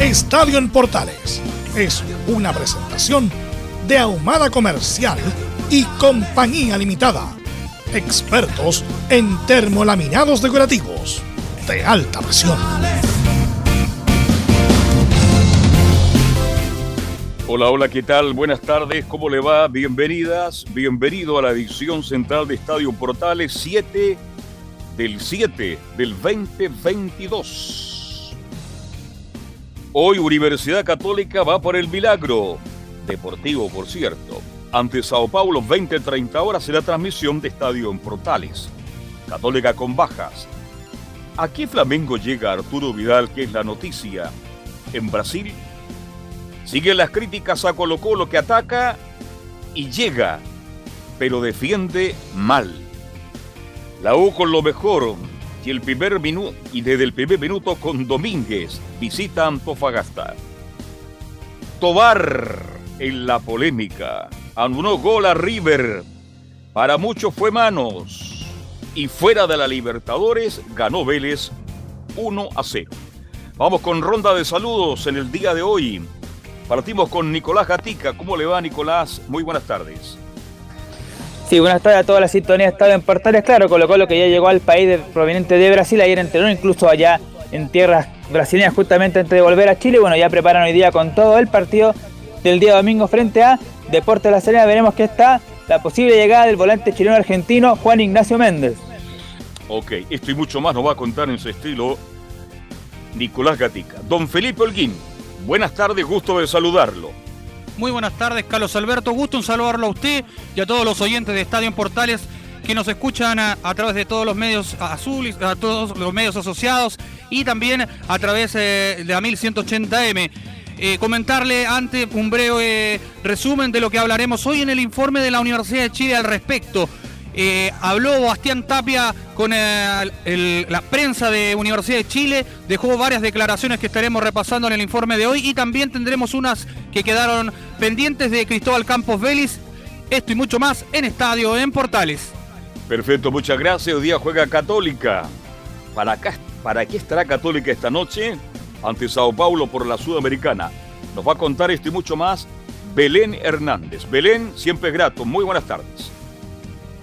Estadio en Portales es una presentación de Ahumada Comercial y Compañía Limitada. Expertos en termolaminados decorativos de alta presión. Hola, hola, ¿qué tal? Buenas tardes, ¿cómo le va? Bienvenidas, bienvenido a la edición central de Estadio Portales 7 del 7 del 2022. Hoy Universidad Católica va por el milagro. Deportivo, por cierto. Ante Sao Paulo, 20-30 horas será transmisión de Estadio en Portales. Católica con bajas. Aquí Flamengo llega Arturo Vidal, que es la noticia. En Brasil, siguen las críticas a Colo Colo que ataca y llega, pero defiende mal. La U con lo mejor, y el primer minuto y desde el primer minuto con Domínguez visita Antofagasta. Tobar en la polémica. Anunó gol a River. Para muchos fue manos. Y fuera de la Libertadores ganó Vélez 1 a 0. Vamos con ronda de saludos en el día de hoy. Partimos con Nicolás Gatica. ¿Cómo le va Nicolás? Muy buenas tardes. Sí, buenas tardes a toda la sintonía estado en Portales. Claro, colocó lo que ya llegó al país proveniente de Brasil. Ayer entrenó incluso allá en tierras brasileñas justamente antes de volver a Chile. Bueno, ya preparan hoy día con todo el partido del día domingo frente a Deportes La Serena. Veremos que está la posible llegada del volante chileno argentino Juan Ignacio Méndez. Ok, esto y mucho más nos va a contar en su estilo Nicolás Gatica. Don Felipe Holguín, buenas tardes, gusto de saludarlo. Muy buenas tardes, Carlos Alberto. Gusto en saludarlo a usted y a todos los oyentes de Estadio en Portales que nos escuchan a, través de todos los medios azules, a todos los medios asociados y también a través eh, de a 1180M. Eh, comentarle antes un breve resumen de lo que hablaremos hoy en el informe de la Universidad de Chile al respecto. Eh, habló Bastián Tapia con la prensa de Universidad de Chile, dejó varias declaraciones que estaremos repasando en el informe de hoy y también tendremos unas que quedaron pendientes de Cristóbal Campos Vélez. Esto y mucho más en Estadio en Portales. Perfecto, muchas gracias. Hoy día juega Católica. ¿Para, acá, ¿Para qué estará Católica esta noche? Ante Sao Paulo por la Sudamericana. Nos va a contar esto y mucho más Belén Hernández. Belén, siempre es grato. Muy buenas tardes.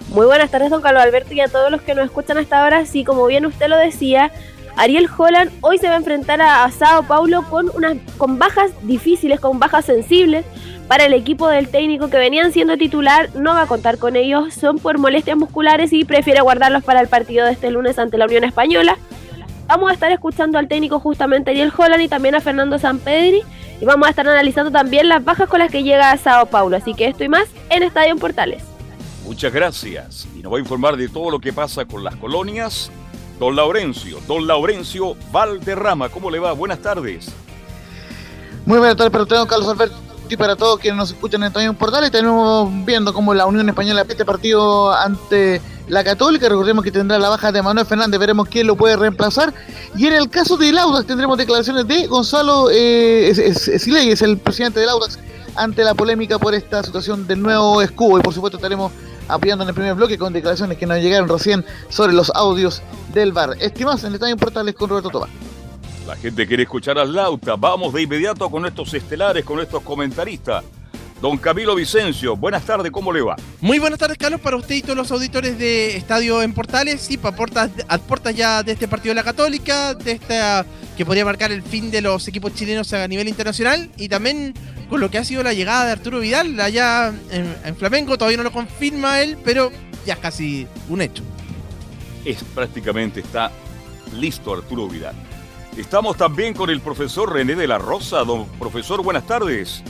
Muy buenas tardes, don Carlos Alberto, y a todos los que nos escuchan hasta ahora. Sí, como bien usted lo decía, Ariel Holland hoy se va a enfrentar a, Sao Paulo con, unas, con bajas difíciles, con bajas sensibles para el equipo del técnico que venían siendo titular. No va a contar con ellos, son por molestias musculares y prefiere guardarlos para el partido de este lunes ante la Unión Española. Vamos a estar escuchando al técnico justamente Ariel Holland y también a Fernando Sampedri. Y vamos a estar analizando también las bajas con las que llega a Sao Paulo. Así que esto y más en Estadio Portales. Muchas gracias. Y nos va a informar de todo lo que pasa con las colonias. Don Laurencio, don Laurencio Valderrama, ¿cómo le va? Buenas tardes. Muy buenas tardes para todos, Carlos Alberto y para todos quienes nos escuchan en el portal. Y tenemos viendo cómo la Unión Española este partido ante la Católica. Recordemos que tendrá la baja de Manuel Fernández, veremos quién lo puede reemplazar. Y en el caso de Audax tendremos declaraciones de Gonzalo eh, es, es el presidente del Audax, ante la polémica por esta situación del nuevo escudo. Y por supuesto estaremos apoyando en el primer bloque con declaraciones que nos llegaron recién sobre los audios del bar. Estimados en Estadio Portales con Roberto Tobar. La gente quiere escuchar a Lauta. Vamos de inmediato con estos estelares, con estos comentaristas. Don Camilo Vicencio, buenas tardes, ¿cómo le va? Muy buenas tardes, Carlos, para usted y todos los auditores de Estadio en Portales. Y para portas, a puertas ya de este partido de la Católica, de esta que podría marcar el fin de los equipos chilenos a nivel internacional. Y también con lo que ha sido la llegada de Arturo Vidal allá en, en Flamengo. Todavía no lo confirma él, pero ya es casi un hecho. Es prácticamente está listo Arturo Vidal. Estamos también con el profesor René de la Rosa. Don profesor, buenas tardes.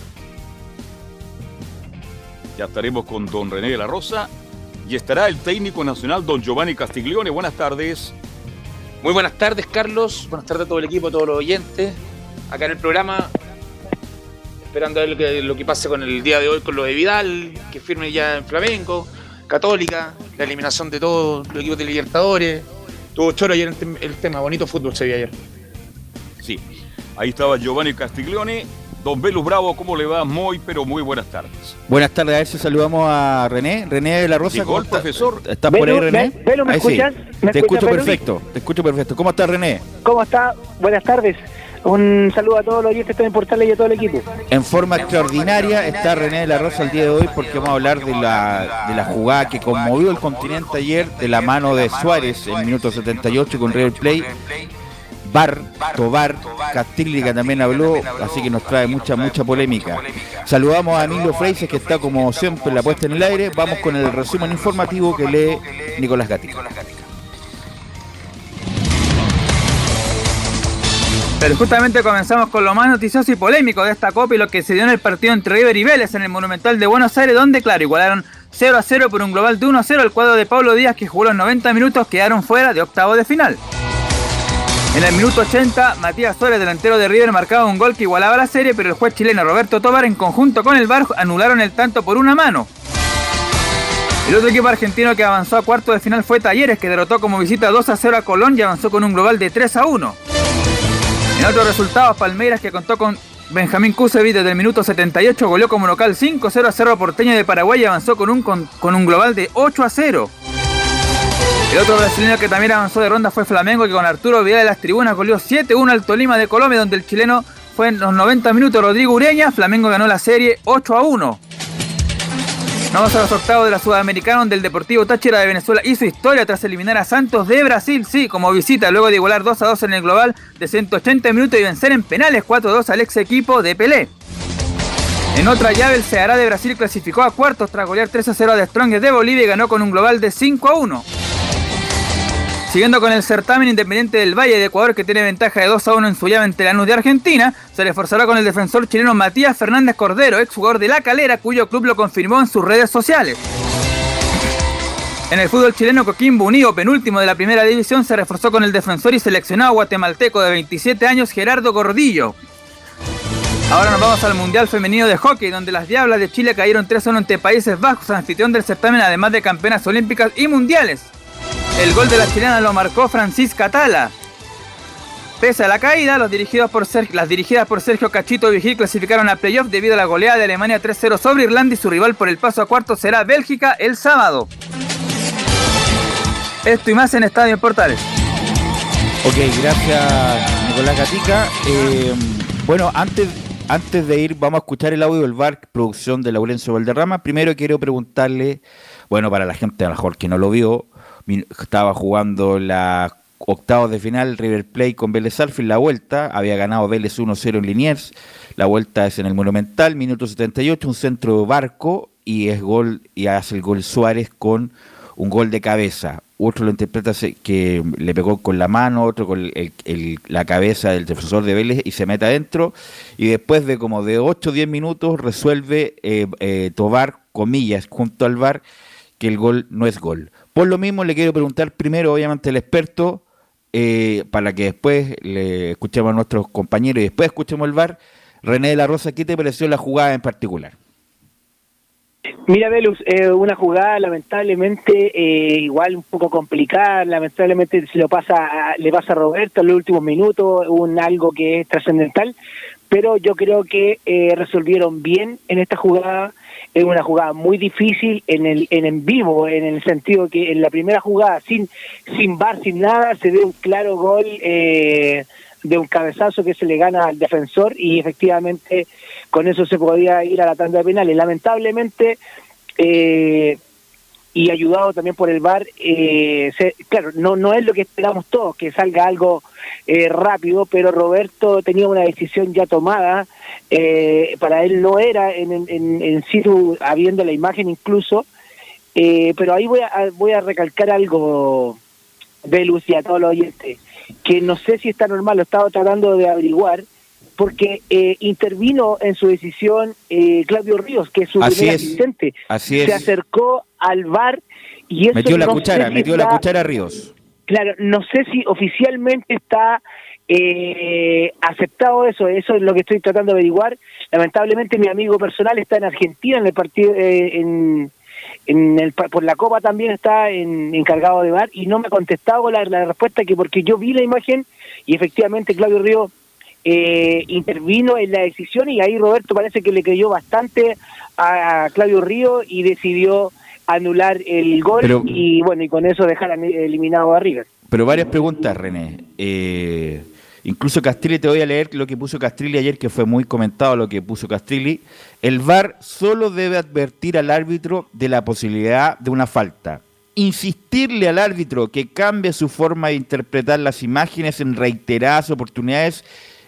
Ya estaremos con don René de la Rosa y estará el técnico nacional don Giovanni Castiglione. Buenas tardes. Muy buenas tardes, Carlos. Buenas tardes a todo el equipo, a todos los oyentes. Acá en el programa, esperando a ver lo que, pase con el día de hoy con lo de Vidal, que firme ya en Flamenco, Católica, la eliminación de todos los equipos de Libertadores. Tuvo choro ayer el, el tema, bonito fútbol se vio ayer. Sí, ahí estaba Giovanni Castiglione Don Velus Bravo, ¿cómo le va? Muy, pero muy buenas tardes. Buenas tardes, a ver si saludamos a René. René de la Rosa. ¿Llegó el profesor? ¿Estás por ahí, René? ¿me escuchas? te escucho perfecto, te escucho perfecto. ¿Cómo está, René? ¿Cómo está? Buenas tardes. Un saludo a todos los oyentes de Portales y a todo el equipo. En forma extraordinaria está René de la Rosa el día de hoy porque vamos a hablar de la, de la jugada que conmovió el continente ayer de la mano de Suárez en minuto 78 con Real Play Bar, Tobar, Castillica también habló, así que nos trae mucha, mucha polémica. Saludamos a Emilio Freises, que está como siempre la puesta en el aire. Vamos con el resumen informativo que lee Nicolás Gatica. Pero justamente comenzamos con lo más noticioso y polémico de esta Copa y lo que se dio en el partido entre River y Vélez en el Monumental de Buenos Aires, donde, claro, igualaron 0 a 0 por un global de 1 a 0 el cuadro de Pablo Díaz, que jugó los 90 minutos, quedaron fuera de octavo de final. En el minuto 80, Matías Suárez, delantero de River, marcaba un gol que igualaba la serie, pero el juez chileno Roberto Tobar, en conjunto con el VAR, anularon el tanto por una mano. El otro equipo argentino que avanzó a cuarto de final fue Talleres, que derrotó como visita 2 a 0 a Colón y avanzó con un global de 3 a 1. En otros resultados, Palmeiras, que contó con Benjamín Kusevic desde el minuto 78, goleó como local 5 0 a 0 a Porteño de Paraguay y avanzó con un, con un global de 8 a 0. El otro brasileño que también avanzó de ronda fue Flamengo, que con Arturo Vidal de las tribunas goleó 7-1 al Tolima de Colombia, donde el chileno fue en los 90 minutos Rodrigo Ureña. Flamengo ganó la serie 8-1. Vamos a los octavos de la Sudamericana, donde el Deportivo Táchira de Venezuela hizo historia tras eliminar a Santos de Brasil, sí, como visita, luego de igualar 2 2 en el global de 180 minutos y vencer en penales 4-2 al ex equipo de Pelé. En otra llave, el Ceará de Brasil clasificó a cuartos tras golear 3 0 a The Strongest de Bolivia y ganó con un global de 5 1. Siguiendo con el certamen Independiente del Valle de Ecuador, que tiene ventaja de 2 a 1 en su llave ante Lanús de Argentina, se reforzará con el defensor chileno Matías Fernández Cordero, exjugador de La Calera, cuyo club lo confirmó en sus redes sociales. En el fútbol chileno, Coquimbo Unido, penúltimo de la primera división, se reforzó con el defensor y seleccionado guatemalteco de 27 años, Gerardo Gordillo. Ahora nos vamos al Mundial Femenino de Hockey, donde las Diablas de Chile cayeron 3-1 ante Países Bajos, anfitrión del certamen, además de campeonas olímpicas y mundiales. El gol de la chilena lo marcó Francisca Tala. Pese a la caída, las dirigidas por Sergio Cachito Vigil clasificaron a playoff debido a la goleada de Alemania 3-0 sobre Irlanda y su rival por el paso a cuarto será Bélgica el sábado. Esto y más en Estadio Portales. Ok, gracias Nicolás Gatica. Eh, bueno, antes, antes de ir, vamos a escuchar el audio del VAR, producción de Laurencio Valderrama. Primero quiero preguntarle, bueno, para la gente a lo mejor que no lo vio, estaba jugando la octavos de final River Plate con Vélez Alfil, la vuelta, había ganado Vélez 1-0 en Liniers, la vuelta es en el Monumental, minuto 78, un centro de barco y es gol y hace el gol Suárez con un gol de cabeza. Otro lo interpreta que le pegó con la mano, otro con la cabeza del defensor de Vélez y se mete adentro. Y después de como de 8 o 10 minutos resuelve eh, eh, Tobar, comillas, junto al VAR, que el gol no es gol. Por lo mismo le quiero preguntar primero, obviamente, al experto, eh, para que después le escuchemos a nuestros compañeros y después escuchemos el VAR. René de la Rosa, ¿qué te pareció la jugada en particular? Mira, Velus, eh, una jugada lamentablemente eh, igual un poco complicada, lamentablemente se lo pasa le pasa a Roberto en los últimos minutos, un algo que es trascendental, pero yo creo que eh, resolvieron bien en esta jugada, es una jugada muy difícil en el en, vivo, en el sentido que en la primera jugada, sin, sin bar, sin nada, se ve un claro gol eh, de un cabezazo que se le gana al defensor y efectivamente con eso se podía ir a la tanda de penales. Lamentablemente, eh, y ayudado también por el VAR, eh, claro, no, no es lo que esperamos todos, que salga algo eh, rápido, pero Roberto tenía una decisión ya tomada, eh, para él no era en, en, en situ, habiendo la imagen incluso, pero ahí voy a, voy a recalcar algo, Velus y a todos los oyentes, que no sé si está normal, lo estaba tratando de averiguar, porque eh, intervino en su decisión eh, Claudio Ríos, que es su primer asistente. Así Se acercó al VAR y eso metió la cuchara, metió la cuchara Ríos. Claro, no sé si oficialmente está eh, aceptado eso, eso es lo que estoy tratando de averiguar. Lamentablemente mi amigo personal está en Argentina en el partido, en, en el, por la Copa también está en, encargado de VAR y no me ha contestado la, la respuesta que porque yo vi la imagen y efectivamente Claudio Ríos eh, intervino en la decisión y ahí Roberto parece que le creyó bastante a Claudio Río y decidió anular el gol y bueno, y con eso dejar eliminado a River. Pero varias preguntas, René. Eh, incluso Castrilli, te voy a leer lo que puso Castrilli ayer, que fue muy comentado lo que puso Castrilli. El VAR solo debe advertir al árbitro de la posibilidad de una falta. Insistirle al árbitro que cambie su forma de interpretar las imágenes en reiteradas oportunidades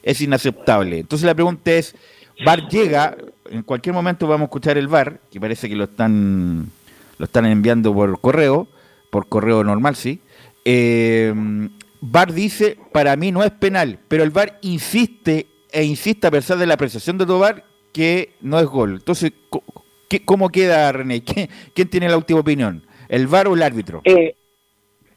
es inaceptable. Entonces la pregunta es, VAR llega, en cualquier momento vamos a escuchar el VAR, que parece que lo están, lo están enviando por correo, por correo normal, sí. Eh, VAR dice, para mí no es penal, pero el VAR insiste e insiste a pesar de la apreciación de VAR que no es gol. Entonces, ¿cómo queda René? ¿Quién, tiene la última opinión? ¿El VAR o el árbitro? Eh,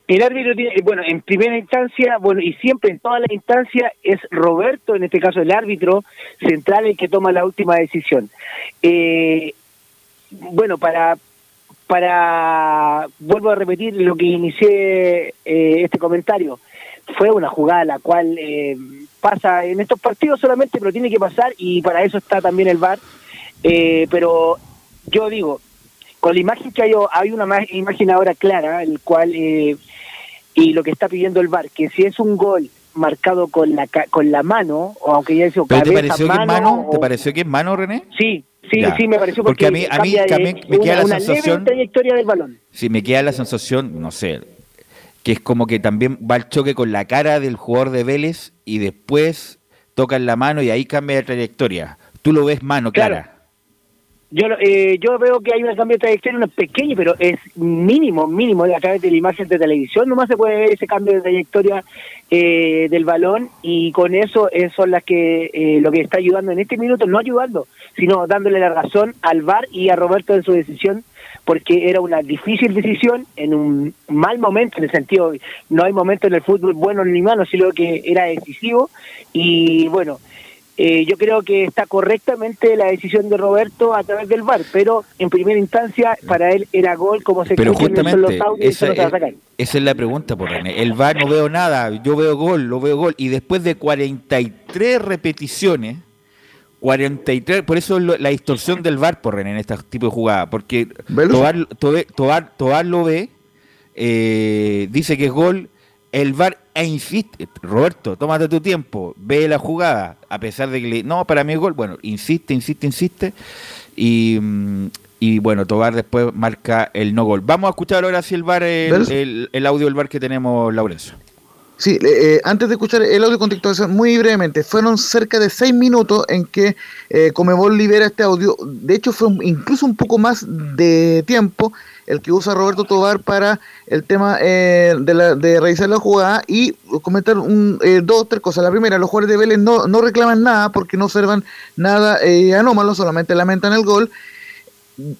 el árbitro tiene, bueno, en primera instancia, bueno, y siempre en todas las instancias es Roberto, en este caso el árbitro central, el que toma la última decisión. Eh, bueno, para, para, vuelvo a repetir lo que inicié eh, este comentario, fue una jugada la cual eh, pasa en estos partidos solamente, pero tiene que pasar y para eso está también el VAR. pero yo digo, con la imagen que hay, hay una imagen ahora clara, el cual y lo que está pidiendo el VAR, que si es un gol marcado con la con la mano, o aunque ya dicho cabeza, te pareció mano, que es mano? ¿Te pareció que es mano, René? Sí, sí, sí, me pareció porque, a mí, a mí, me queda la sensación... trayectoria del balón. Sí, me queda la sensación, no sé, que es como que también va el choque con la cara del jugador de Vélez y después toca en la mano y ahí cambia de trayectoria. Tú lo ves mano, clara. Yo, eh, yo veo que hay un cambio de trayectoria, pequeño, pero es mínimo, mínimo, a través de la imagen de televisión nomás se puede ver ese cambio de trayectoria eh, del balón y con eso, son las que eh, lo que está ayudando en este minuto, no ayudando, sino dándole la razón al VAR y a Roberto en su decisión, porque era una difícil decisión en un mal momento, en el sentido, no hay momento en el fútbol bueno ni malo, sino que era decisivo y bueno, eh, yo creo que está correctamente la decisión de Roberto a través del VAR, pero en primera instancia para él era gol como se pero justamente, los esa, es, esa es la pregunta por René. El VAR no veo nada, yo veo gol, lo veo gol. Y después de 43 repeticiones 43, por eso la distorsión del VAR por René en este tipo de jugada, porque Tobar, Tobar, lo ve, eh, dice que es gol, el VAR e insiste, Roberto, tómate tu tiempo, ve la jugada, a pesar de que le, no, para mí es gol, bueno, insiste, insiste, insiste, y, mm, y bueno, Tobar después marca el no gol. Vamos a escuchar ahora si el VAR, el, el, audio del VAR que tenemos, Laurencio. Sí, eh, antes de escuchar el audio contextualización, muy brevemente, fueron cerca de seis minutos en que eh, Comebol libera este audio. De hecho, fue incluso un poco más de tiempo el que usa Roberto Tobar para el tema eh, de, la, de revisar la jugada y comentar un, eh, dos o tres cosas. La primera, los jugadores de Vélez no, no reclaman nada porque no observan nada eh, anómalo, solamente lamentan el gol.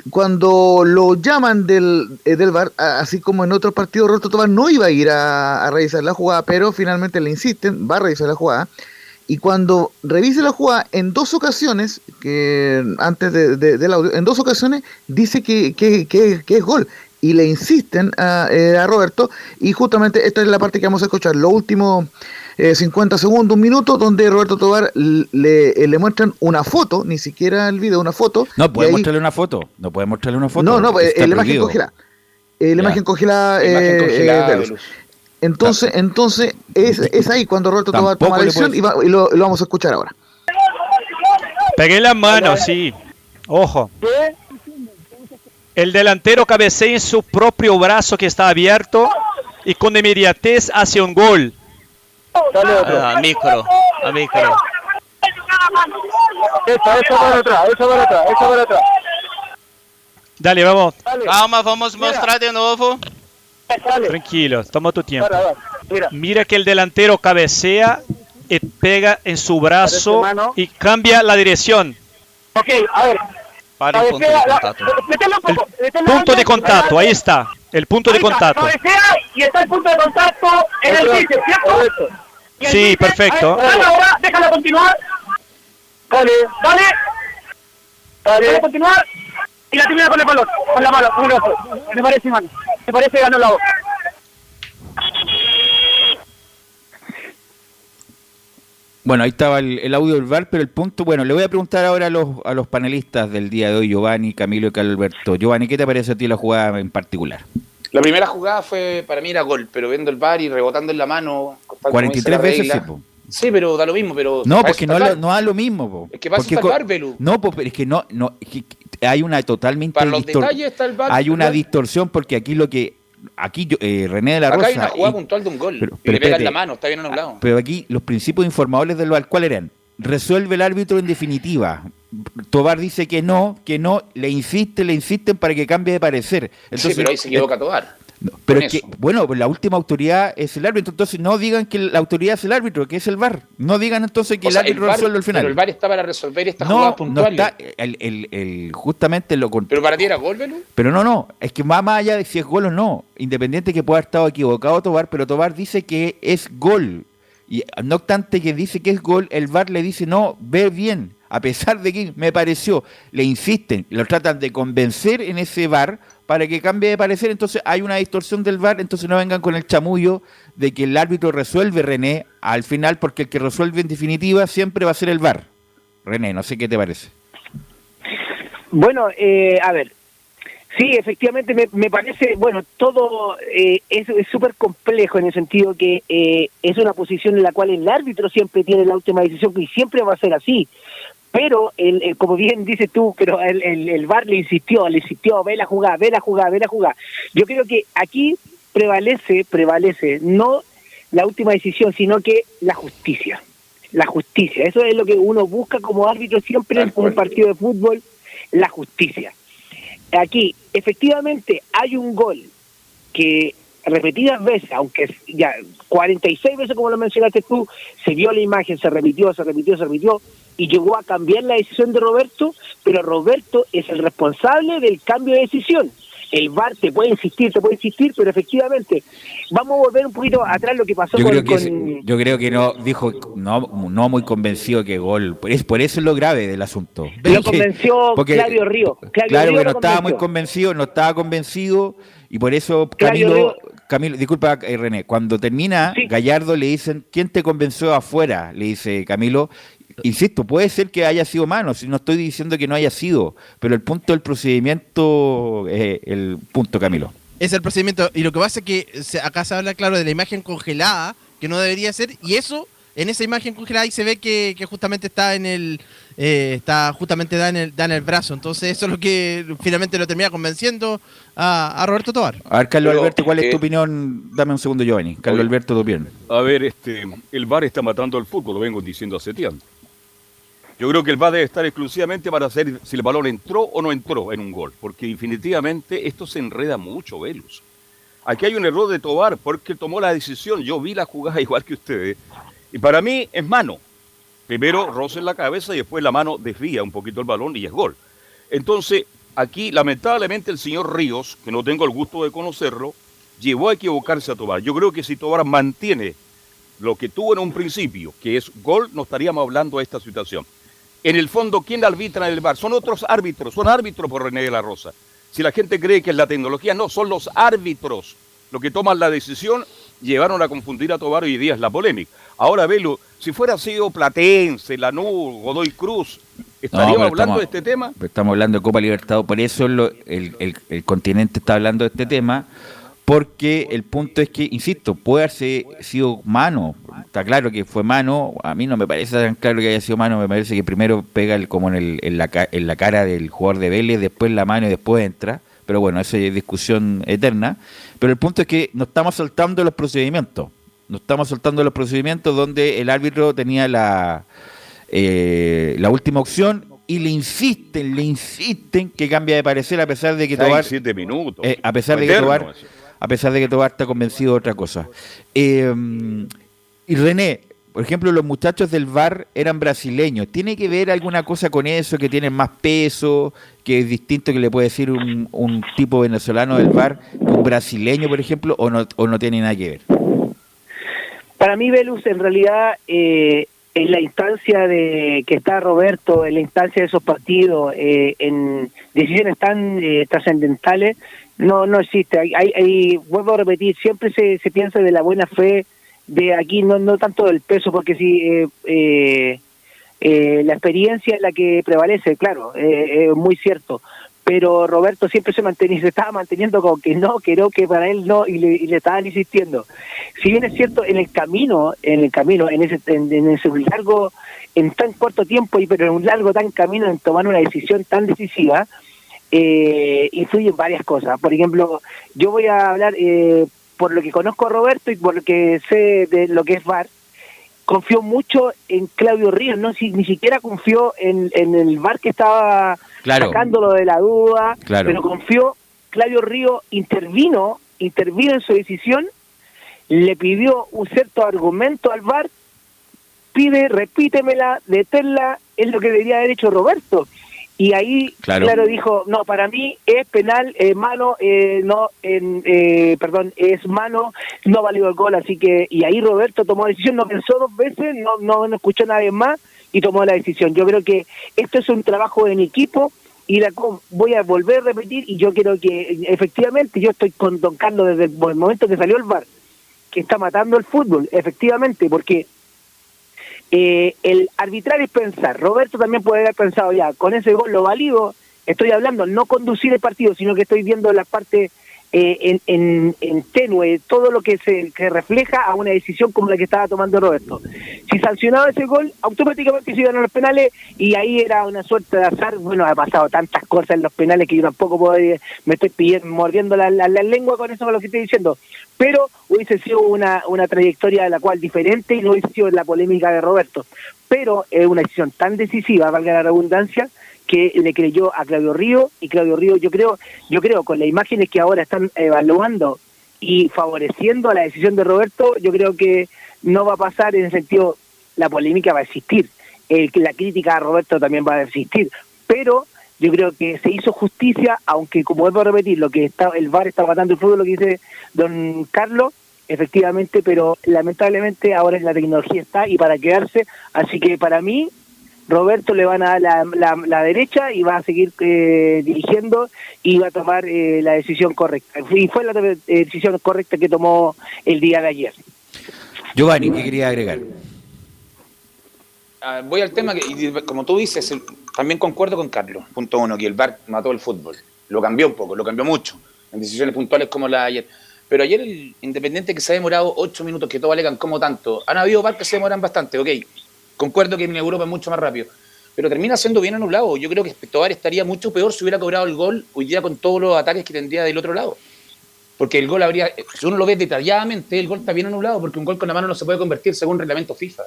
Cuando lo llaman del, del bar, así como en otros partidos, Roberto Tobar no iba a ir a, a revisar la jugada, pero finalmente le insisten, va a revisar la jugada y cuando revise la jugada en dos ocasiones, que antes de, del audio, en dos ocasiones dice que, que, que, es gol. Y le insisten a, eh, a, Roberto. Y justamente esta es la parte que vamos a escuchar. Los últimos 50 eh, segundos, un minuto, donde Roberto Tobar le, eh, le, muestran una foto, ni siquiera el video, una foto. No puede mostrarle una foto. No puede mostrarle una foto. No, no, la imagen congelada. la imagen congelada. imagen congelada entonces, entonces es, es ahí cuando Roberto toma, la decisión y, lo, vamos a escuchar ahora. Pegué las manos, sí. Ojo. El delantero cabecea en su propio brazo que está abierto y con inmediatez hace un gol. Ah, micro, a micro. Esa, esa para atrás, esa para atrás, esa para atrás. Dale, vamos. Calma, vamos mostrar de nuevo. Tranquilo, toma tu tiempo. Para, Mira, Mira que el delantero cabecea y pega en su brazo y cambia la dirección. ok, a ver. Para el punto de contacto. metele Punto de contacto, ahí está. El punto de contacto. cabecea y está el punto de contacto en el bíceps, ¿cierto? El Sí, perfecto. dale ahora, déjala continuar. Dale, dale. Dale. continuar. Y la termina con el balón, con la mano, con el brazo. Me parece, mano. Me parece que ganó la voz. Bueno, ahí estaba el, el audio del VAR, pero el punto, bueno, le voy a preguntar ahora a los, a los panelistas del día de hoy, Giovanni, Camilo y Carlos Alberto. Giovanni, ¿qué te parece a ti la jugada en particular? La primera jugada fue, para mí era gol, pero viendo el bar y rebotando en la mano. tal como 43 dice la veces, regla. sí. Sí, pero da lo mismo, pero... No, porque no, lo- da lo mismo. po. Es que eso Porque Belu. No, po, pero es que no, no es que hay una totalmente Para los detalles está el VAR. hay una ¿verdad? distorsión porque aquí lo que aquí yo- eh, René de la Acá Rosa hay una jugada y- puntual de un gol. Pero- y pero le pega en espérate. la mano, está bien anulado. Pero aquí los principios informables del VAR, ¿cuáles eran? Resuelve el árbitro en definitiva. Tobar dice que no, que no, le insiste, le insisten para que cambie de parecer. sí, pero ahí se equivoca Tobar. No, pero es que, bueno, pues la última autoridad es el árbitro, entonces no digan que la autoridad es el árbitro, que es el VAR. No digan entonces que O el sea, árbitro resuelve al final. Pero el VAR está para resolver estas no, jugadas no puntuales. está, el, el- el- justamente lo contrario. Pero para ti era gol, Belu. Pero no, no, es que va más allá de si es gol o no. Independiente que pueda haber estado equivocado Tobar, pero Tobar dice que es gol. Y no obstante que dice que es gol, el VAR le dice, no, ve bien. A pesar de que me pareció, le insisten, lo tratan de convencer en ese VAR para que cambie de parecer. Entonces hay una distorsión del VAR, entonces no vengan con el chamullo de que el árbitro resuelve, René, al final, porque el que resuelve en definitiva siempre va a ser el VAR. René, no sé qué te parece. Bueno, eh, a ver, sí, efectivamente me, me parece, bueno, todo eh, es es súper complejo en el sentido que eh, es una posición en la cual el árbitro siempre tiene la última decisión y siempre va a ser así. Pero, el, el- como bien dices tú, pero el, el, el VAR le insistió, le insistió, ve la jugada, ve la jugada, ve la jugada. Yo creo que aquí prevalece, prevalece, no la última decisión, sino que la justicia. La justicia, eso es lo que uno busca como árbitro siempre en un partido de fútbol, la justicia. Aquí, efectivamente, hay un gol que repetidas veces, aunque ya 46 veces como lo mencionaste tú, se vio la imagen, se repitió, se repitió, se repitió, y llegó a cambiar la decisión de Roberto, pero Roberto es el responsable del cambio de decisión. El VAR te puede insistir, te puede insistir, pero efectivamente, vamos a volver un poquito atrás lo que pasó Yo con, creo que, con- es- yo creo que no dijo no, no muy convencido que gol. Por eso, por eso es lo grave del asunto. Lo convenció porque- Claudio Río. Claudio claro, Río que no estaba muy convencido, no estaba convencido y por eso Camilo, Río- Camilo, disculpa eh, René, cuando termina Gallardo le dicen, ¿quién te convenció afuera? Le dice Camilo. Insisto, puede ser que haya sido mano, si no estoy diciendo que no haya sido, pero el punto del procedimiento es el punto, Camilo. Es el procedimiento. Y lo que pasa es que se- acá se habla, claro, de la imagen congelada, que no debería ser, y eso, en esa imagen congelada, ahí se ve que, que justamente está en el. eh, está justamente da en, el, da en el brazo. Entonces, eso es lo que finalmente lo termina convenciendo a, a Roberto Tobar. A ver, Carlos Pero, Alberto, ¿cuál es tu eh, opinión? Dame un segundo, Giovanni. Carlos Oye. Alberto, tu opinión. A ver, este, el VAR está matando al fútbol, lo vengo diciendo hace tiempo. Yo creo que el VAR debe estar exclusivamente para hacer si el balón entró o no entró en un gol, porque definitivamente esto se enreda mucho, Velus. Aquí hay un error de Tobar porque tomó la decisión, yo vi la jugada igual que ustedes, y para mí es mano. Primero roce en la cabeza y después la mano desvía un poquito el balón y es gol. Entonces, aquí lamentablemente el señor Ríos, que no tengo el gusto de conocerlo, llevó a equivocarse a Tobar. Yo creo que si Tobar mantiene lo que tuvo en un principio, que es gol, no estaríamos hablando de esta situación. En el fondo, ¿quién arbitra en el bar? Son otros árbitros, son árbitros por René de la Rosa. Si la gente cree que es la tecnología, no, son los árbitros los que toman la decisión, llevaron a confundir a Tobar hoy día es la polémica. Ahora, Velo, si fuera sido Platense, Lanús, Godoy Cruz, ¿estaríamos hablando estamos- de este tema? Estamos hablando de Copa Libertadores, por eso lo- el, el- el continente está hablando de este tema, porque el punto es que, insisto, puede haber sido mano, está claro que fue mano, a mí no me parece tan claro que haya sido mano, me parece que primero pega el, como en, el, en, la, en la cara del jugador de Vélez, después la mano y después entra, pero bueno, esa es discusión eterna, pero el punto es que no estamos soltando los procedimientos, no estamos soltando los procedimientos donde el árbitro tenía la, eh, la última opción y le insisten, le insisten que cambie de parecer a pesar de que Tobar... siete minutos. Eh, a pesar de que Tobar a pesar de que Tobar está convencido de otra cosa. Eh, y René, por ejemplo, los muchachos del VAR eran brasileños. ¿Tiene que ver alguna cosa con eso, que tienen más peso, que es distinto que le puede decir un, tipo venezolano del VAR, un brasileño, por ejemplo, o no, o no tiene nada que ver? Para mí, Velus, en realidad, eh, en la instancia de que está Roberto, en la instancia de esos partidos, eh, en decisiones tan trascendentales, no, no existe. Hay, hay, vuelvo a repetir, siempre se, piensa de la buena fe de aquí, no, no tanto del peso, porque si eh, eh, eh, la experiencia es la que prevalece, claro, es muy cierto. Pero Roberto siempre se mantenía, se estaba manteniendo como que no, que no, que para él no, y le, y le estaban insistiendo. Si bien es cierto, en el camino, en el camino, en ese, en, en ese largo, en tan corto tiempo, y pero en un largo tan camino en tomar una decisión tan decisiva, eh, influyen varias cosas. Por ejemplo, yo voy a hablar eh, por lo que conozco a Roberto y por lo que sé de lo que es VAR. Confío mucho en Claudio Ríos, no si, ni siquiera confío en, en el VAR que estaba sacándolo de la duda, pero confío, Claudio Ríos intervino, intervino en su decisión, le pidió un cierto argumento al VAR, pide, repítemela, deténla, es lo que debería haber hecho Roberto y ahí claro. dijo no para mí es penal eh, mano eh, no en, eh, perdón es mano no valió el gol así que y ahí Roberto tomó la decisión no pensó dos veces no no, escuchó nadie más y tomó la decisión yo creo que esto es un trabajo en equipo y la voy a volver a repetir y yo quiero que efectivamente yo estoy con Don Carlos desde el momento que salió el bar que está matando el fútbol efectivamente porque eh, el arbitrar es pensar. Roberto también puede haber pensado ya, con ese gol lo valido, estoy hablando no conducir el partido, sino que estoy viendo la parte eh, en, en, tenue, todo lo que se refleja a una decisión como la que estaba tomando Roberto. Si sancionaba ese gol, automáticamente se iban a los penales y ahí era una suerte de azar. Bueno, ha pasado tantas cosas en los penales que yo tampoco puedo, me estoy pidiendo, mordiendo la, lengua con eso, con lo que estoy diciendo. Pero hubiese sido una, una trayectoria de la cual diferente y no hubiese sido la polémica de Roberto. Pero es una decisión tan decisiva, valga la redundancia, que le creyó a Claudio Río y Claudio Río yo creo yo creo con las imágenes que ahora están evaluando y favoreciendo a la decisión de Roberto yo creo que no va a pasar en el sentido la polémica va a existir la crítica a Roberto también va a existir pero yo creo que se hizo justicia aunque como vuelvo a repetir lo que está el VAR está matando el fútbol lo que dice don Carlos efectivamente pero lamentablemente ahora la tecnología está y para quedarse así que para mí Roberto le van a dar la, derecha y va a seguir eh, dirigiendo y va a tomar eh, la decisión correcta. Y fue la eh, decisión correcta que tomó el día de ayer. Giovanni, ¿qué quería agregar? Ah, voy al tema que, como tú dices, también concuerdo con Carlos, punto uno, que el VAR mató el fútbol. Lo cambió un poco, lo cambió mucho, en decisiones puntuales como la de ayer. Pero ayer el Independiente que se ha demorado ocho minutos, que todo alegan como tanto. Han habido VAR que se demoran bastante, ok, Concuerdo que en Europa es mucho más rápido. Pero termina siendo bien anulado. Yo creo que Tobar estaría mucho peor si hubiera cobrado el gol hoy día con todos los ataques que tendría del otro lado. Porque el gol habría, si uno lo ve detalladamente, el gol está bien anulado porque un gol con la mano no se puede convertir según reglamento FIFA.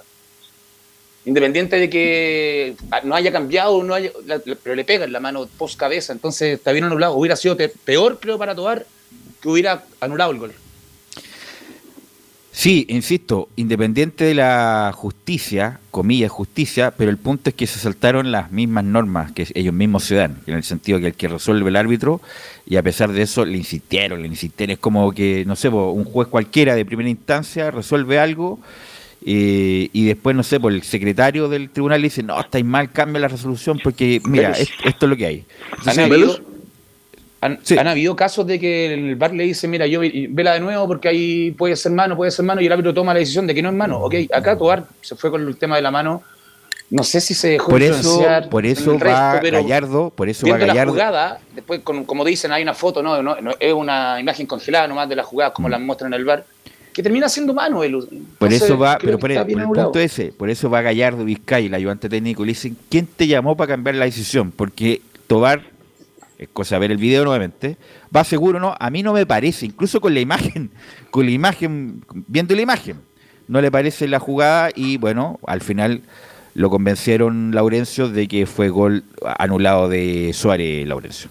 Independiente de que no haya cambiado, no haya, pero le pega en la mano post cabeza, entonces está bien anulado. Hubiera sido peor, creo, para Tobar que hubiera anulado el gol. Sí, insisto, independiente de la justicia, comillas justicia, pero el punto es que se saltaron las mismas normas que ellos mismos se dan, en el sentido que el que resuelve el árbitro, y a pesar de eso le insistieron, le insistieron, es como que, no sé, un juez cualquiera de primera instancia resuelve algo eh, y después, no sé, por el secretario del tribunal le dice, no, estáis mal, cambia la resolución porque, mira, esto, es lo que hay. Han, habido casos de que el bar le dice, mira, yo vela de nuevo porque ahí puede ser mano, puede ser mano, y el árbitro toma la decisión de que no es mano. Ok, acá tu bar se fue con el tema de la mano no sé si se dejó Por eso, por eso el resto, va pero Gallardo, por eso va Gallardo. la jugada, después, con- como dicen, hay una foto, no, no, no, es una imagen congelada nomás de la jugada, como la muestran en el bar, que termina siendo mano. El, Mm. Por entonces, eso va, pero por, el, por el punto ese, por eso va Gallardo Vizcay, el ayudante técnico, y le dicen, ¿quién te llamó para cambiar la decisión? Porque Tobar, es cosa de ver el video nuevamente, va seguro no, a mí no me parece, incluso con la imagen, con la imagen, viendo la imagen, no le parece la jugada y bueno, al final lo convencieron Laurencio de que fue gol anulado de Suárez Laurencio.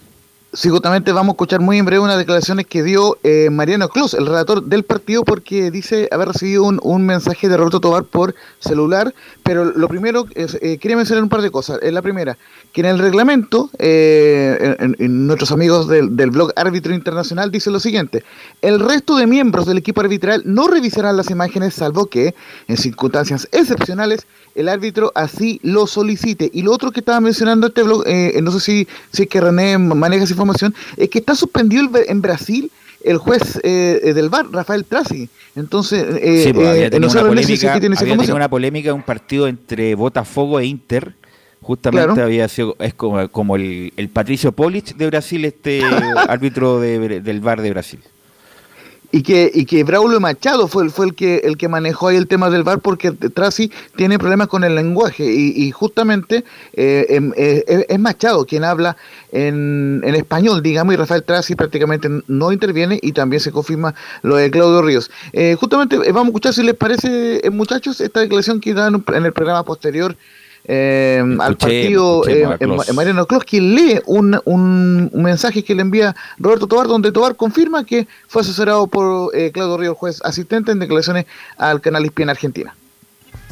Sí, justamente vamos a escuchar muy en breve unas declaraciones que dio eh, Mariano Clos, el relator del partido, porque dice haber recibido un, un mensaje de Roberto Tobar por celular, pero lo primero, es, eh, quería mencionar un par de cosas. Eh, la primera, que en el reglamento, eh, en, nuestros amigos del, blog Árbitro Internacional dice lo siguiente, el resto de miembros del equipo arbitral no revisarán las imágenes salvo que, en circunstancias excepcionales, el árbitro así lo solicite. Y lo otro que estaba mencionando este blog, no sé si, si es que René maneja esa información, es que está suspendido el- en Brasil el juez eh, del VAR, Rafael Trasi. Entonces, eh, Sí, pues, había eh, tenido una polémica, había tenido información. una polémica, un partido entre Botafogo e Inter. Justamente Claro. había sido, es como, como el, el Patricio Polich de Brasil, este árbitro de- del VAR de Brasil. Y que y que Braulio Machado fue fue el que el que manejó ahí el tema del VAR porque Trasi tiene problemas con el lenguaje y, y justamente eh, em, eh, es, es Machado quien habla en, en español digamos y Rafael Trasi prácticamente no interviene y también se confirma lo de Claudio Ríos. Eh, justamente eh, vamos a escuchar si les parece eh, muchachos esta declaración que dan en el programa posterior eh, al partido eh, en- en Mariano Clos, quien lee un, un, un mensaje que le envía Roberto Tobar, donde Tobar confirma que fue asesorado por eh, Claudio Ríos, juez asistente en declaraciones al canal Hispien Argentina.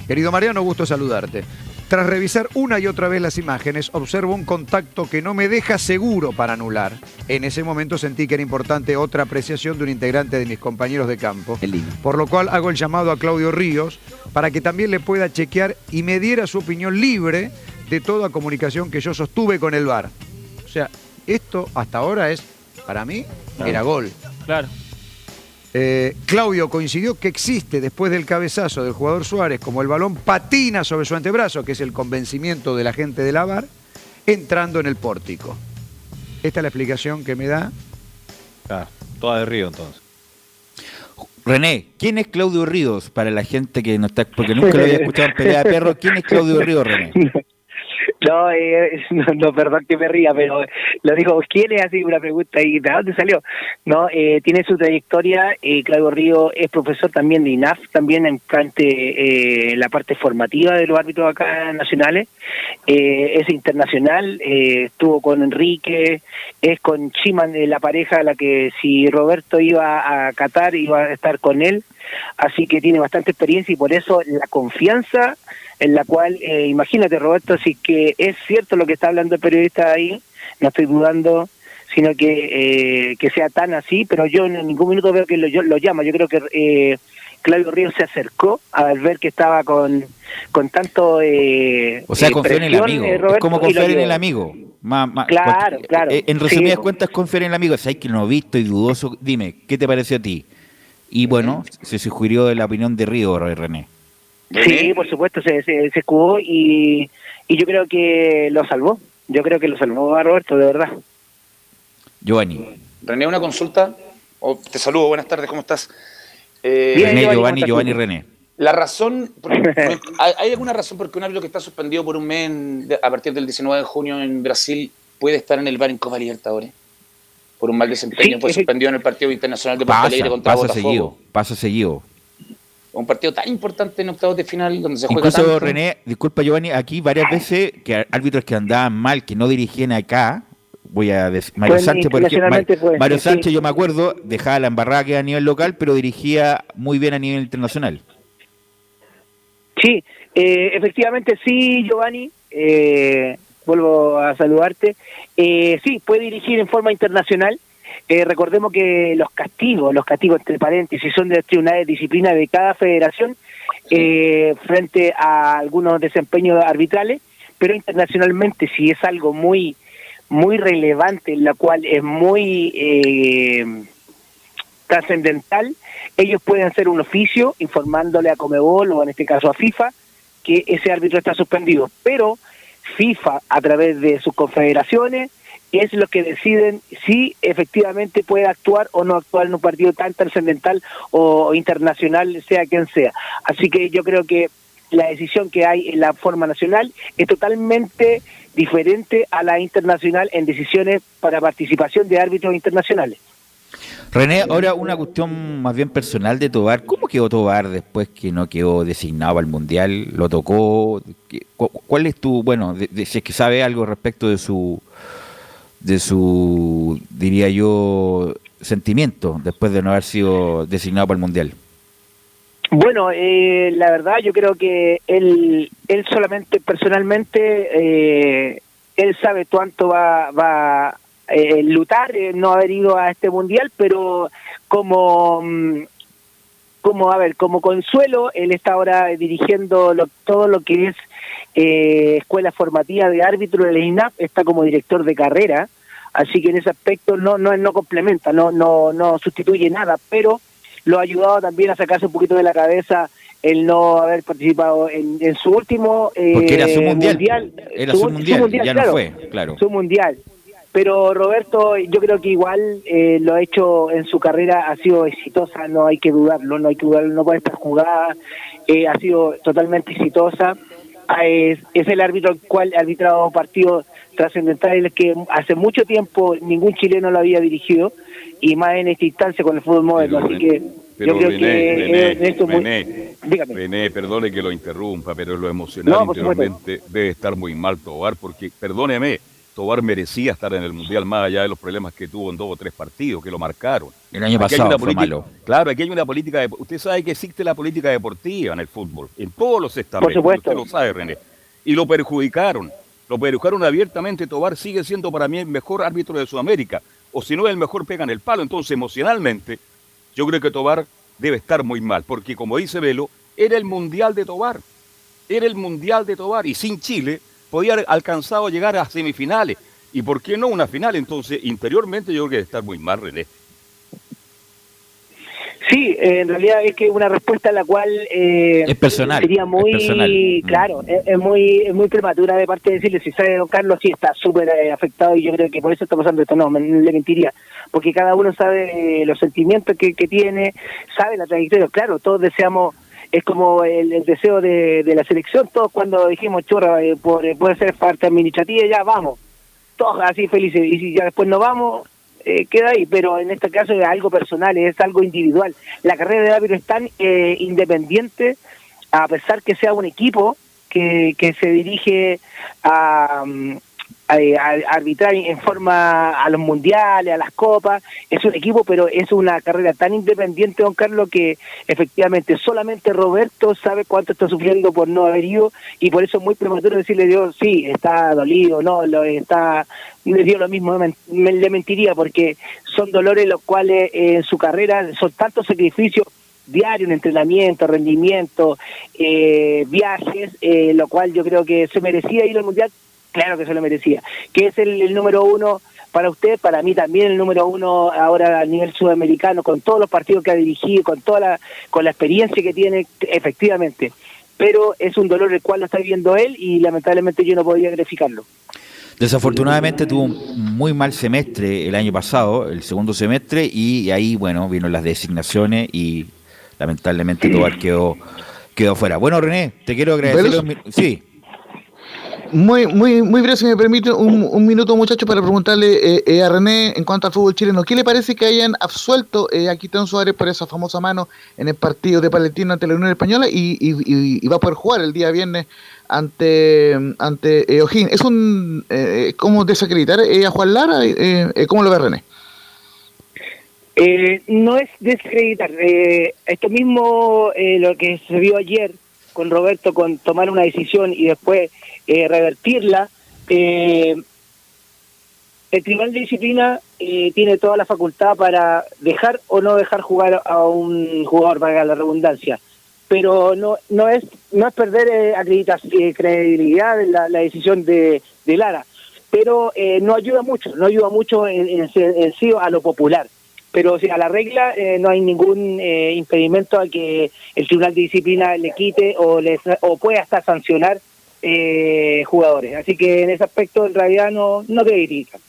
Querido Mariano, gusto saludarte. Tras revisar una y otra vez las imágenes, observo un contacto que no me deja seguro para anular. En ese momento sentí que era importante otra apreciación de un integrante de mis compañeros de campo. Por lo cual hago el llamado a Claudio Ríos para que también le pueda chequear y me diera su opinión libre de toda comunicación que yo sostuve con el VAR. O sea, esto hasta ahora es, para mí, Claro. era gol. Claro. Eh, Claudio coincidió que existe después del cabezazo del jugador Suárez, como el balón patina sobre su antebrazo, que es el convencimiento de la gente de la VAR, entrando en el pórtico. Esta es la explicación que me da. Claro, toda de Río entonces. René, ¿quién es Claudio Ríos para la gente que no está, porque nunca lo había escuchado en pelea de perros? ¿Quién es Claudio Ríos, René? No, eh, no, no, perdón que me ría, pero lo dijo, ¿quién es así? Una pregunta y ¿de dónde salió? No, eh, tiene su trayectoria, eh, Claudio Río es profesor también de INAF, también en parte, eh, la parte formativa de los árbitros acá nacionales, eh, es internacional, eh, estuvo con Enrique, es con Chiman, la pareja a la que si Roberto iba a Qatar iba a estar con él, así que tiene bastante experiencia y por eso la confianza en la cual, eh, imagínate Roberto, si que es cierto lo que está hablando el periodista ahí, no estoy dudando, sino que, eh, que sea tan así, pero yo en ningún minuto veo que lo, yo- lo llama, yo creo que eh, Claudio Ríos se acercó al ver que estaba con, con tanto... Eh, O sea, eh, confiar en el amigo. es como confiar en el amigo. Ma- ma- Claro, claro. En resumidas Sí. cuentas, confiar en el amigo. Sabes que no visto y dudoso. Dime, ¿qué te pareció a ti? Y bueno, se sugirió de la opinión de Río, René. Sí, por supuesto, se, se, se escudó y, y yo creo que lo salvó. Yo creo que lo salvó a Roberto, de verdad. Giovanni. René, una consulta. Oh, te saludo, buenas tardes, ¿cómo estás? Eh, René, Giovanni, Giovanni, René. La razón, ¿hay alguna razón por qué un árbitro que está suspendido por un mes en- a partir del 19 de junio en Brasil puede estar en el bar en Copa Libertadores? Por un mal desempeño, Sí, fue suspendido en el partido internacional de Porto Pasa, Alegre contra pasa Botafogo. seguido, pasa seguido. Un partido tan importante en octavos de final donde se juega Incluso, tanto. René, disculpa, Giovanni, aquí varias veces que árbitros que andaban mal, que no dirigían acá, voy a decir, Mario Fue Sánchez, por ejemplo, Ma- internacionalmente fue, Mario sí. Sánchez, yo me acuerdo, dejaba la embarrada que a nivel local, pero dirigía muy bien a nivel internacional. Sí, eh, efectivamente sí, Giovanni. eh, vuelvo a saludarte. Eh, sí, puede dirigir en forma internacional. Eh, recordemos que los castigos, los castigos entre paréntesis, son de los tribunales de disciplina de cada federación eh, frente a algunos desempeños arbitrales, pero internacionalmente si es algo muy muy relevante, en la cual es muy eh, trascendental, ellos pueden hacer un oficio informándole a Comebol o en este caso a FIFA que ese árbitro está suspendido. Pero FIFA, a través de sus confederaciones, es lo que deciden si efectivamente puede actuar o no actuar en un partido tan trascendental o internacional, sea quien sea. Así que yo creo que la decisión que hay en la forma nacional es totalmente diferente a la internacional en decisiones para participación de árbitros internacionales. René, ahora una cuestión más bien personal de Tobar. ¿Cómo quedó Tobar después que no quedó designado al Mundial? ¿Lo tocó? ¿Cuál es tu, bueno, si es que sabe algo respecto de su, de su, diría yo, sentimiento después de no haber sido designado para el Mundial? Bueno, eh, la verdad yo creo que él, él solamente personalmente, eh, él sabe cuánto va, va eh, lutar, eh, no haber ido a este mundial, pero como, mm, como a ver, como consuelo, él está ahora dirigiendo todo lo que es eh, escuela formativa de árbitro del INAP, está como director de carrera, así que en ese aspecto no, no, no complementa, no, no, no sustituye nada, pero lo ha ayudado también a sacarse un poquito de la cabeza el no haber participado en, en su último eh, Porque era su mundial, era su, mundial, ya no fue, claro. Su mundial. Pero Roberto, yo creo que igual eh, lo ha hecho en su carrera, ha sido exitosa, no hay que dudarlo, no hay que dudarlo, no puede estar jugada, eh, ha sido totalmente exitosa. Es, es el árbitro el cual ha arbitrado partidos trascendentales que hace mucho tiempo ningún chileno lo había dirigido y más en esta instancia con el fútbol moderno. Así que yo creo que esto René, perdone que lo interrumpa, pero lo emocional interiormente debe estar muy mal Tobar, porque, perdóneme, Tobar merecía estar en el Mundial más allá de los problemas que tuvo en dos o tres partidos, que lo marcaron. El año pasado fue malo. Claro, aquí hay una política, de, usted sabe que existe la política deportiva en el fútbol, en todos los estamentos, Por supuesto. usted lo sabe, René. Y lo perjudicaron, lo perjudicaron abiertamente, Tobar sigue siendo para mí el mejor árbitro de Sudamérica, o si no el mejor pega en el palo, entonces emocionalmente yo creo que Tobar debe estar muy mal, porque como dice Velo, era el Mundial de Tobar, era el Mundial de Tobar, y sin Chile podía haber alcanzado a llegar a semifinales. ¿Y por qué no una final? Entonces, interiormente yo creo que debe estar muy mal, René. Sí, eh, en realidad es que una respuesta a la cual eh, es personal, sería muy, es personal. Mm. claro, es, es muy es muy prematura de parte de decirle, si sabe don Carlos, sí está súper eh, afectado y yo creo que por eso está pasando esto, no, me, le mentiría, porque cada uno sabe eh, los sentimientos que, que tiene, sabe la trayectoria, claro, todos deseamos es como el, deseo de, de, la selección, todos cuando dijimos, chorra, eh, por, eh, puede ser parte administrativa, ya vamos, todos así felices, y si ya después no vamos, eh, queda ahí, pero en este caso es algo personal, es algo individual. La carrera de árbitro es tan eh, independiente, a pesar que sea un equipo que, que se dirige a, a, arbitrar en forma a los mundiales, a las copas, es un equipo, pero es una carrera tan independiente, don Carlos, que efectivamente solamente Roberto sabe cuánto está sufriendo por no haber ido y por eso es muy prematuro decirle Dios, sí, está dolido, no, lo está, le dio lo mismo, me, le mentiría porque son dolores los cuales eh, en su carrera son tantos sacrificios diario en entrenamiento, rendimiento, eh, viajes, eh, lo cual yo creo que se merecía ir al Mundial claro que se lo merecía. Que es el, el, número uno para usted, para mí también el número uno ahora a nivel sudamericano, con todos los partidos que ha dirigido, con toda la, con la experiencia que tiene, efectivamente. Pero es un dolor el cual lo está viviendo él y lamentablemente yo no podía graficarlo. Desafortunadamente tuvo un muy mal semestre el año pasado, el segundo semestre, y ahí, bueno, vino las designaciones y lamentablemente Tobar quedó, quedó fuera. Bueno, René, te quiero agradecer. Sí. Muy, muy, muy breve, si me permite un, un minuto, muchachos, para preguntarle eh, eh, a René en cuanto al fútbol chileno. ¿Qué le parece que hayan absuelto eh, a Quitán Suárez por esa famosa mano en el partido de Palestino ante la Unión Española y, y, y va a poder jugar el día viernes ante, ante eh, Ojín? ¿Es un. Eh, ¿Cómo desacreditar a Juan Lara? ¿Cómo lo ve René? no es desacreditar. esto mismo, lo que se vio ayer con Roberto, con tomar una decisión y después eh, revertirla. Eh, el Tribunal de Disciplina eh, tiene toda la facultad para dejar o no dejar jugar a un jugador, para la redundancia. Pero no no es no es perder eh, acreditación, credibilidad en la, la, decisión de, de Lara. Pero no ayuda mucho, no ayuda mucho en, en, sí a lo popular pero si a la regla eh, no hay ningún eh, impedimento a que el Tribunal de Disciplina le quite o, les, o pueda hasta sancionar eh, jugadores. Así que en ese aspecto en realidad no, no te critican.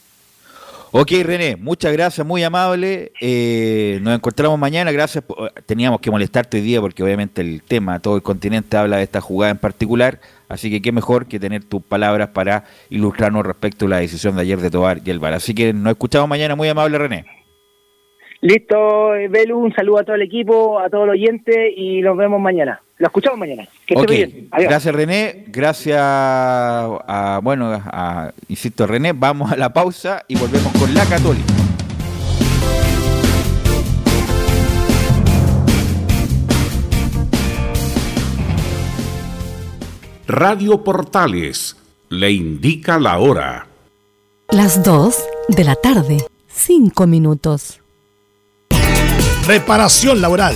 Ok, René, muchas gracias, muy amable. Eh, nos encontramos mañana. Gracias. Teníamos que molestarte hoy día porque obviamente el tema, todo el continente habla de esta jugada en particular. Así que qué mejor que tener tus palabras para ilustrarnos respecto a la decisión de ayer de Tobar y el VAR. Así que nos escuchamos mañana. Muy amable, René. Listo, Belu, un saludo a todo el equipo, a todos los oyentes y nos vemos mañana. Lo escuchamos mañana. Que esté bien. Adiós. Gracias, René. Gracias a, bueno, a, insisto, René. Vamos a la pausa y volvemos con la Católica. Radio Portales le indica la hora. Las 2 de la tarde, 5 minutos. Reparación laboral.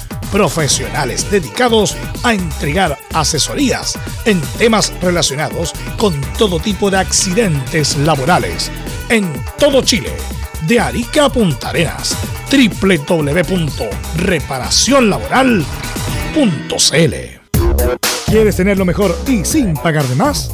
profesionales dedicados a entregar asesorías en temas relacionados con todo tipo de accidentes laborales en todo Chile, de Arica a Punta Arenas, www.reparacionlaboral.cl. ¿Quieres tener lo mejor y sin pagar de más?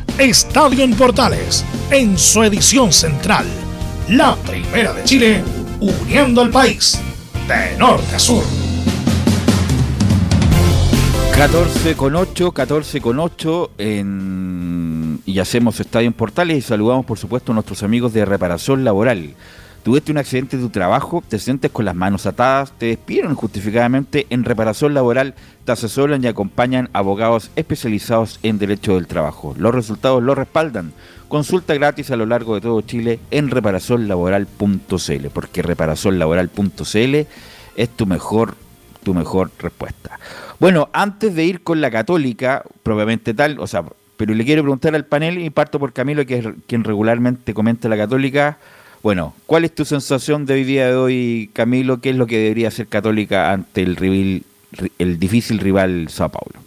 Estadio en Portales en su edición central. La primera de Chile, uniendo al país de norte a sur. 14 con 8, 14 con 8 en... y hacemos Estadio en Portales y saludamos por supuesto a nuestros amigos de reparación laboral. Tuviste un accidente de tu trabajo, te sientes con las manos atadas, te despidieron injustificadamente en reparación laboral, te asesoran y acompañan abogados especializados en derecho del trabajo. Los resultados lo respaldan. Consulta gratis a lo largo de todo Chile en reparacionlaboral.cl, porque reparacionlaboral.cl es tu mejor, tu mejor respuesta. Bueno, antes de ir con la católica, propiamente tal, o sea, pero le quiero preguntar al panel y parto por Camilo, que es quien regularmente comenta la católica. Bueno, ¿cuál es tu sensación de hoy día de hoy, Camilo? ¿Qué es lo que debería hacer Católica ante el, el difícil rival Sao Paulo?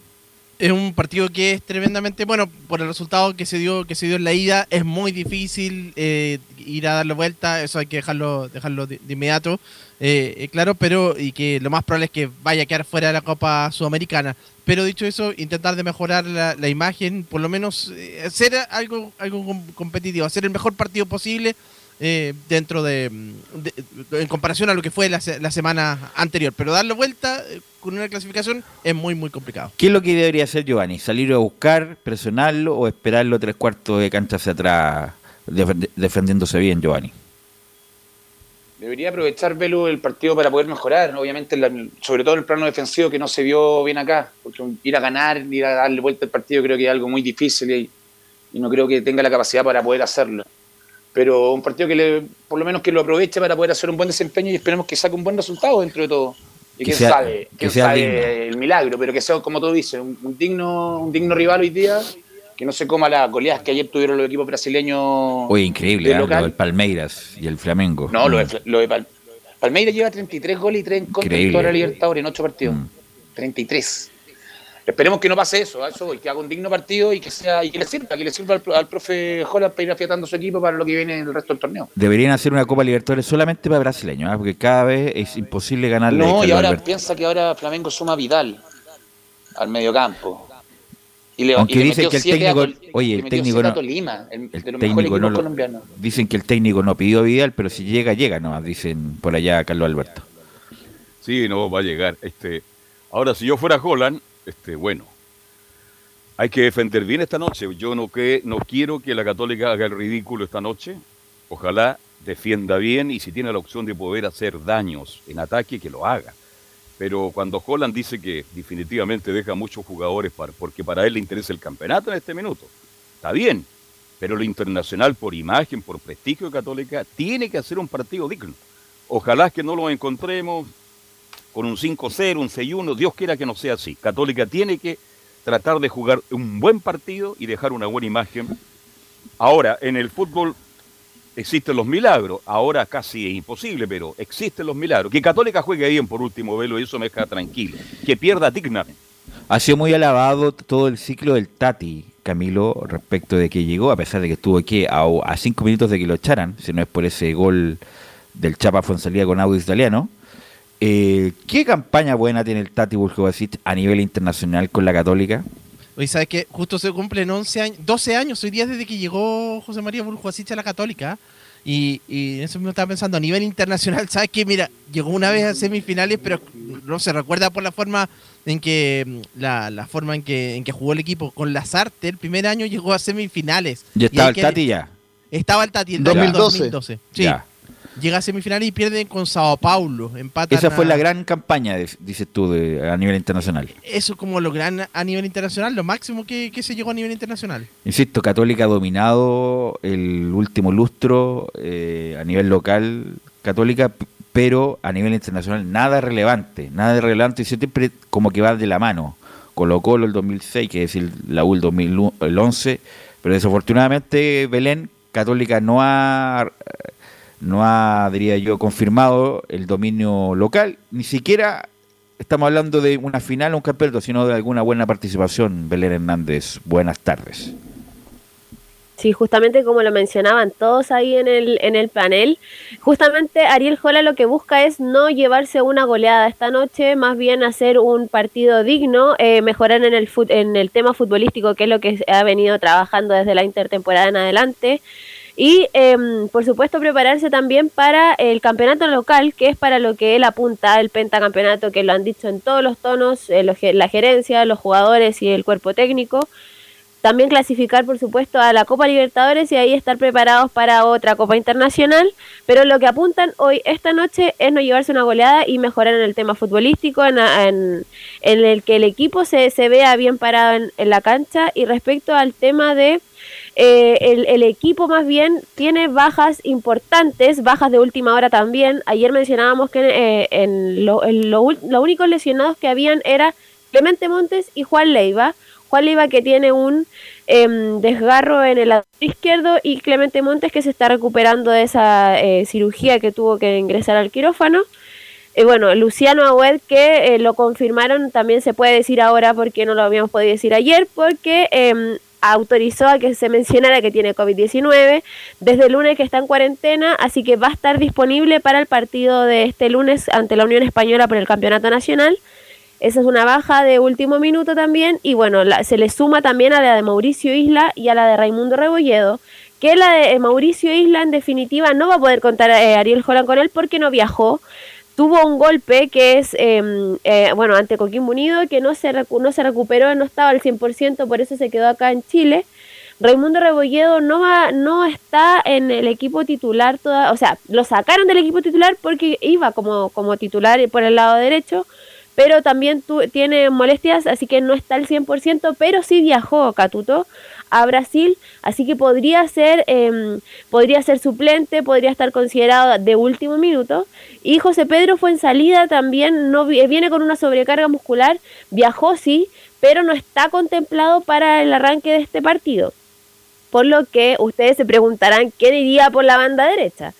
es un partido que es tremendamente bueno por el resultado que se dio que se dio en la ida es muy difícil eh, ir a darle vuelta eso hay que dejarlo dejarlo de, inmediato eh, eh, claro pero y que lo más probable es que vaya a quedar fuera de la Copa Sudamericana pero dicho eso intentar de mejorar la, la imagen por lo menos eh, hacer algo algo com- competitivo hacer el mejor partido posible eh, dentro de, de- en comparación a lo que fue la, se- la semana anterior pero darle vuelta eh, con una clasificación es muy muy complicado ¿Qué es lo que debería hacer Giovanni? ¿Salir a buscar, presionarlo o esperarlo tres cuartos de cancha hacia atrás def- defendiéndose bien, Giovanni? Debería aprovechar Velo el partido para poder mejorar, obviamente, la- sobre todo en el plano defensivo que no se vio bien acá, porque porque ir a ganar, ir a darle vuelta al partido creo que es algo muy difícil y, y no creo que tenga la capacidad para poder hacerlo. Pero un partido que le, por lo menos que lo aproveche para poder hacer un buen desempeño y esperemos que saque un buen resultado dentro de todo. Y Que quién sea- sabe, que quién sea sabe digno. el milagro, pero que sea, como tú dices, un, un digno, un digno rival hoy día, que no se coma las goleadas que ayer tuvieron los equipos brasileños. Oye, increíble, de ¿eh? local. Lo del Palmeiras y el Flamengo. No, lo Mm. de, Fla- lo de Pal- Palmeiras lleva 33 goles y 3 en contra toda la Libertadores en 8 partidos. Mm. 33. Esperemos que no pase eso, a eso voy, que haga un digno partido y que sea y que le sirva, que le sirva al, pro- al profe Holland para ir afiatando su equipo para lo que viene en el resto del torneo. Deberían hacer una Copa Libertadores solamente para brasileños, ¿ah? porque cada vez es imposible ganarle a No, y Carlos ahora Alberto. piensa que ahora Flamengo suma a Vidal al mediocampo. Y le, Aunque y le dicen que el a técnico- Tol- oye, el técnico a no- Tolima, el- El de los mejores técnico no lo-. Dicen que el técnico no pidió a Vidal, pero si llega, llega nomás, dicen por allá Carlos Alberto. Sí, no, va a llegar. Este, ahora, si yo fuera Holland, este, bueno, hay que defender bien esta noche. Yo no, que, no quiero que la Católica haga el ridículo esta noche. Ojalá defienda bien y si tiene la opción de poder hacer daños en ataque, que lo haga. Pero cuando Holland dice que definitivamente deja muchos jugadores porque para él le interesa el campeonato en este minuto, está bien. Pero lo internacional, por imagen, por prestigio de Católica, tiene que hacer un partido digno. Ojalá que no lo encontremos con un 5-0, un 6-1, Dios quiera que no sea así. Católica tiene que tratar de jugar un buen partido y dejar una buena imagen. Ahora, en el fútbol existen los milagros, ahora casi es imposible, pero existen los milagros. Que Católica juegue bien por último velo y eso me deja tranquilo. Que pierda dignamente. Ha sido muy alabado todo el ciclo del Tati, Camilo, respecto de que llegó, a pesar de que estuvo aquí a, cinco minutos de que lo echaran, si no es por ese gol del Chapa Fonsalía con audio italiano. Eh, ¿Qué campaña buena tiene el Tati Burjovasic a nivel internacional con la Católica? Oye, ¿sabes qué? Justo se cumplen 11 años, 12 años hoy día desde que llegó José María Burjuasic a la Católica. Y, y en eso mismo estaba pensando, a nivel internacional, ¿sabes qué? Mira, llegó una vez a semifinales, pero no se recuerda por la forma en que mm, la, la forma en que, en que jugó el equipo. Con Lazarte, el primer año llegó a semifinales. ¿Ya Y estaba hay el que- Tati ya? Estaba el Tati el 2012. 2012. Sí. Ya. Llega a semifinales y pierden con Sao Paulo. Empatan Esa fue a- la gran campaña, dices tú, de- a nivel internacional. Eso como lo gran a nivel internacional, lo máximo que, que se llegó a nivel internacional. Insisto, Católica ha dominado el último lustro eh, a nivel local, Católica, pero a nivel internacional nada relevante, nada de relevante y siempre como que va de la mano. Colo Colo el 2006, que es decir, la U el 2011, pero desafortunadamente Belén, Católica no ha, no ha, diría yo, confirmado el dominio local, ni siquiera estamos hablando de una final o un campeonato, sino de alguna buena participación. Belén Hernández, buenas tardes. Sí, justamente como lo mencionaban todos ahí en el, en el panel, justamente Ariel Jola lo que busca es no llevarse una goleada esta noche, más bien hacer un partido digno, eh, mejorar en el, en el tema futbolístico, que es lo que ha venido trabajando desde la intertemporada en adelante. Y em, por supuesto prepararse también para el campeonato local, que es para lo que él apunta, el pentacampeonato, que lo han dicho en todos los tonos, eh, los la gerencia, los jugadores y el cuerpo técnico también clasificar, por supuesto, a la Copa Libertadores y ahí estar preparados para otra Copa Internacional. Pero lo que apuntan hoy, esta noche, es no llevarse una goleada y mejorar en el tema futbolístico, en, en- en el que el equipo se, se vea bien parado en, en la cancha. Y respecto al tema de eh, el, el equipo más bien tiene bajas importantes, bajas de última hora también. Ayer mencionábamos que eh, en lo, en lo los únicos lesionados que habían era Clemente Montes y Juan Leiva. Leiva que tiene un em, desgarro en el lado izquierdo y Clemente Montes que se está recuperando de esa eh, cirugía que tuvo que ingresar al quirófano. Y bueno, Luciano Agüed que eh, lo confirmaron, también se puede decir ahora porque no lo habíamos podido decir ayer, porque em, autorizó a que se mencionara que tiene COVID-19 desde el lunes que está en cuarentena, así que va a estar disponible para el partido de este lunes ante la Unión Española por el Campeonato Nacional. Esa es una baja de último minuto también. Y bueno, la- se le suma también a la de Mauricio Isla y a la de Raimundo Rebolledo. Que la de eh, Mauricio Isla, en definitiva, no va a poder contar eh, Ariel Holland con él porque no viajó. Tuvo un golpe que es, eh, eh, bueno, ante Coquimbo Unido, que no se, no se recuperó, no estaba al 100%, por eso se quedó acá en Chile. Raimundo Rebolledo no va, no está en el equipo titular toda, o sea, lo sacaron del equipo titular porque iba como, como titular por el lado derecho, pero también tiene molestias, así que no está al 100%, pero sí viajó Catuto a Brasil, así que podría ser, em, podría ser suplente, podría estar considerado de último minuto. Y José Pedro fue en salida también, no viene con una sobrecarga muscular, viajó sí, pero no está contemplado para el arranque de este partido. Por lo que ustedes se preguntarán, ¿quién iría por la banda derecha?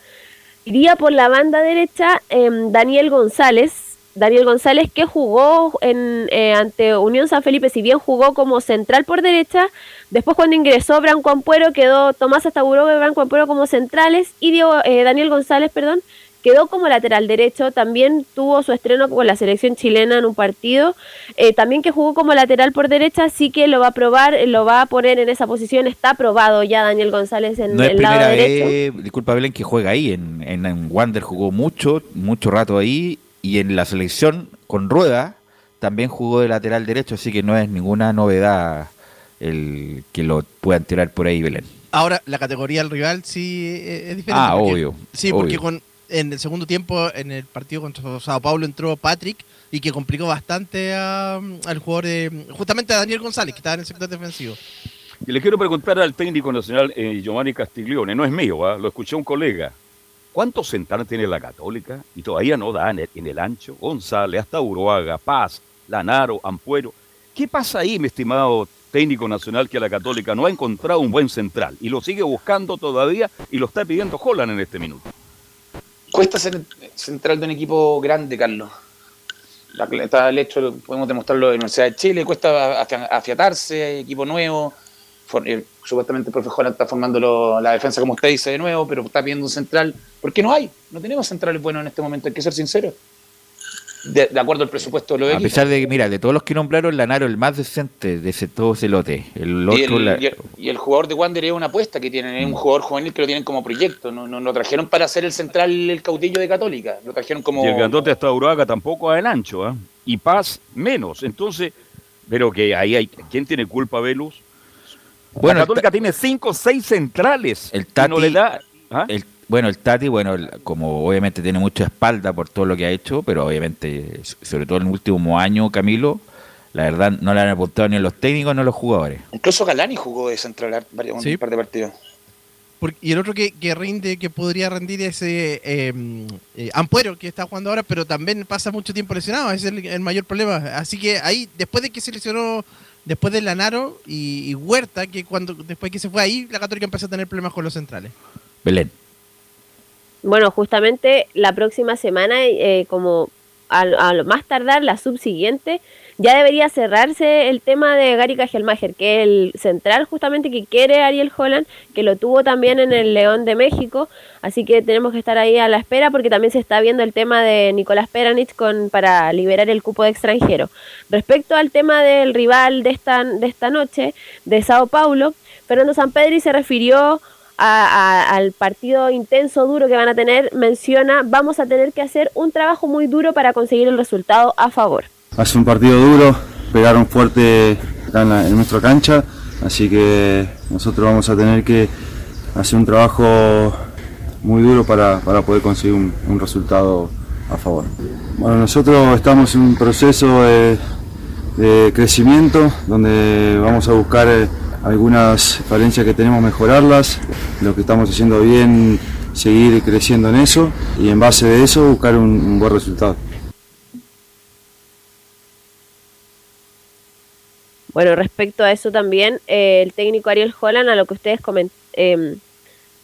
Iría por la banda derecha em, Daniel González, Daniel González que jugó en, eh, ante Unión San Felipe, si bien jugó como central por derecha, después cuando ingresó Branco Ampuero quedó Tomás Astaburó y Branco Ampuero como centrales y eh, Daniel González, perdón, quedó como lateral derecho, también tuvo su estreno con la selección chilena en un partido, eh, también que jugó como lateral por derecha, sí que lo va a probar, lo va a poner en esa posición, está aprobado ya Daniel González en el lado derecho. disculpa Belén, que juega ahí, en, en, Wander jugó mucho, mucho rato ahí, y en la selección con Rueda también jugó de lateral derecho, así que no es ninguna novedad el que lo puedan tirar por ahí Belén. Ahora, la categoría del rival sí eh, es diferente. Ah, obvio. Sí, porque con en el segundo tiempo, en el partido contra Sao Paulo, entró Patrick y que complicó bastante al jugador, de, justamente a Daniel González, que estaba en el sector defensivo. Y le quiero preguntar al técnico nacional eh, Giovanni Castiglione, no es mío, ¿ah? lo escuché un colega. ¿Cuántos centrales tiene la Católica? Y todavía no da en el, ancho. González, hasta Uruaga, Paz, Lanaro, Ampuero. ¿Qué pasa ahí, mi estimado técnico nacional, que la Católica no ha encontrado un buen central y lo sigue buscando todavía y lo está pidiendo Holland en este minuto? Cuesta ser central de un equipo grande, Carlos. está el hecho, podemos demostrarlo en la Universidad de Chile, cuesta afiatarse, equipo nuevo. Eh, supuestamente el profe está formando la defensa, como usted dice, de nuevo, pero está pidiendo un central. ¿Por qué no hay? No tenemos centrales buenos en este momento, hay que ser sinceros de, acuerdo al presupuesto de los A pesar de que, mira, de todos los que nombraron, Lanaro el más decente de ese todo ese lote. El otro, y, el, jugador de Wander es una apuesta que tienen, es un jugador juvenil que lo tienen como proyecto. No, no, lo trajeron para ser el central, el cautillo de Católica. Lo trajeron como. Y el grandote hasta Uruaga tampoco a el ancho, ¿eh? Y Paz menos. Entonces, pero que ahí hay. ¿Quién tiene culpa, Velus? Bueno, la Católica tiene cinco o seis centrales. El Tati, no le da. ¿ah? El bueno, el Tati, bueno, como obviamente tiene mucha espalda por todo lo que ha hecho, pero obviamente, sobre todo en el último año, Camilo, la verdad no le han apuntado ni a los técnicos ni a los jugadores. Incluso Galani jugó de central varios, un par de partidos. y el otro que, rinde, que podría rendir es eh, em, eh, Ampuero, que está jugando ahora, pero también pasa mucho tiempo lesionado, ese es el, mayor problema. Así que ahí, después de que se lesionó, después de Lanaro y, y Huerta, que cuando después que se fue ahí, la Católica empezó a tener problemas con los centrales. Belén. Bueno, justamente la próxima semana, eh, como a, lo más tardar la subsiguiente, ya debería cerrarse el tema de Gary Kajelmacher, que es el central justamente que quiere Ariel Holland, que lo tuvo también en el León de México, así que tenemos que estar ahí a la espera porque también se está viendo el tema de Nicolás Peranich con, para liberar el cupo de extranjero. Respecto al tema del rival de esta, de esta noche, de Sao Paulo, Fernando Sampedri se refirió al partido intenso, duro que van a tener, menciona, vamos a tener que hacer un trabajo muy duro para conseguir el resultado a favor. Hace un partido duro, pegaron fuerte en, nuestra cancha, así que nosotros vamos a tener que hacer un trabajo muy duro para, poder conseguir un, resultado a favor. Bueno, nosotros estamos en un proceso de, de crecimiento donde vamos a buscar eh, algunas falencias que tenemos mejorarlas, lo que estamos haciendo bien, seguir creciendo en eso y en base de eso buscar un, buen resultado. Bueno, respecto a eso también, eh, el técnico Ariel Holland, a lo que ustedes comentan, em,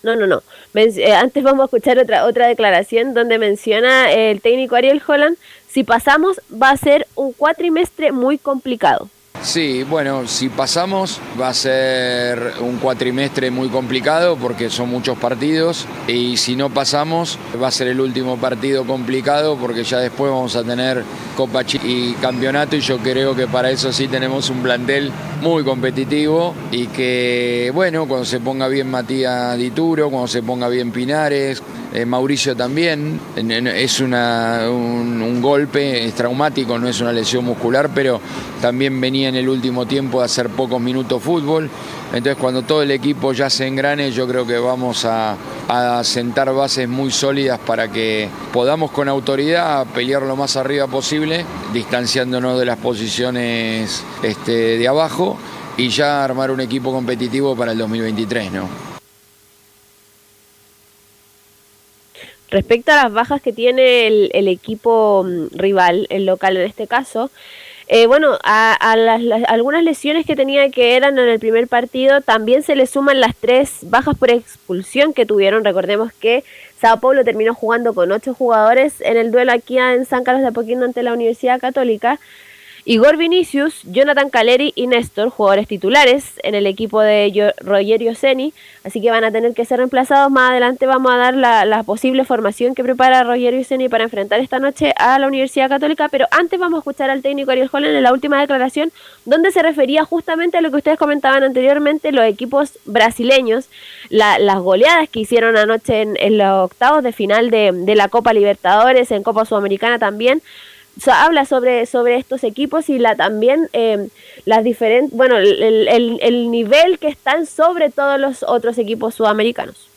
no, no, no. Eh, antes vamos a escuchar otra, otra declaración donde menciona el técnico Ariel Holland, si pasamos va a ser un cuatrimestre muy complicado. Sí, bueno, si pasamos va a ser un cuatrimestre muy complicado porque son muchos partidos y si no pasamos va a ser el último partido complicado porque ya después vamos a tener Copa y Campeonato y yo creo que para eso sí tenemos un plantel muy competitivo y que bueno, cuando se ponga bien Matías Dituro, cuando se ponga bien Pinares, eh, Mauricio también. Es un, un golpe, es traumático, no es una lesión muscular, pero también venía en el último tiempo de hacer pocos minutos fútbol. Entonces cuando todo el equipo ya se engrane, yo creo que vamos a, a sentar bases muy sólidas para que podamos con autoridad pelear lo más arriba posible, distanciándonos de las posiciones este, de abajo y ya armar un equipo competitivo para el 2023, ¿no? Respecto a las bajas que tiene el, equipo mm, rival, el local en este caso, eh, bueno, a, a las, algunas lesiones que tenía que eran en el primer partido, también se le suman las tres bajas por expulsión que tuvieron. Recordemos que Sao Paulo terminó jugando con ocho jugadores en el duelo aquí en San Carlos de Apoquindo ante la Universidad Católica. Igor Vinicius, Jonathan Caleri y Néstor, jugadores titulares en el equipo de Rogerio Ceni, así que van a tener que ser reemplazados. Más adelante vamos a dar la, la posible formación que prepara Rogerio Ceni para enfrentar esta noche a la Universidad Católica, pero antes vamos a escuchar al técnico Ariel Holland en la última declaración, donde se refería justamente a lo que ustedes comentaban anteriormente, los equipos brasileños, la- las goleadas que hicieron anoche en, en los octavos de final de, de la Copa Libertadores, en Copa Sudamericana también so- habla sobre, sobre estos equipos y la también eh, las diferentes, bueno, el- el nivel que están sobre todos los otros equipos sudamericanos.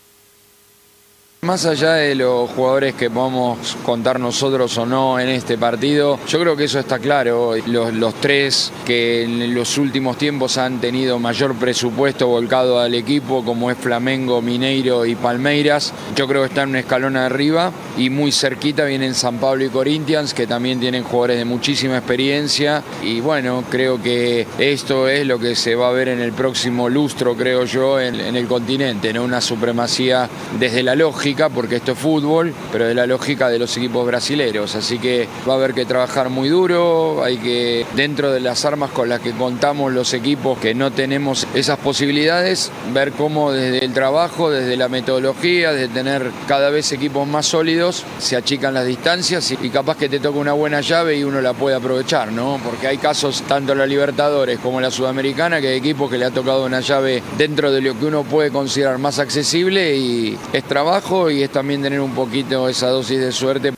Más allá de los jugadores que podamos contar nosotros o no en este partido, yo creo que eso está claro. Los, tres que en los últimos tiempos han tenido mayor presupuesto volcado al equipo, como es Flamengo, Mineiro y Palmeiras, yo creo que están un escalón arriba y muy cerquita vienen San Pablo y Corinthians, que también tienen jugadores de muchísima experiencia. Y bueno, creo que esto es lo que se va a ver en el próximo lustro, creo yo, en, el continente. Una supremacía desde la lógica, porque esto es fútbol, pero de la lógica de los equipos brasileños. Así que va a haber que trabajar muy duro, hay que, dentro de las armas con las que contamos los equipos que no tenemos esas posibilidades, ver cómo desde el trabajo, desde la metodología, desde tener cada vez equipos más sólidos, se achican las distancias y capaz que te toca una buena llave y uno la puede aprovechar, ¿no? Porque hay casos, tanto en la Libertadores como en la Sudamericana, que hay equipos que le ha tocado una llave dentro de lo que uno puede considerar más accesible y es trabajo y es también tener un poquito esa dosis de suerte.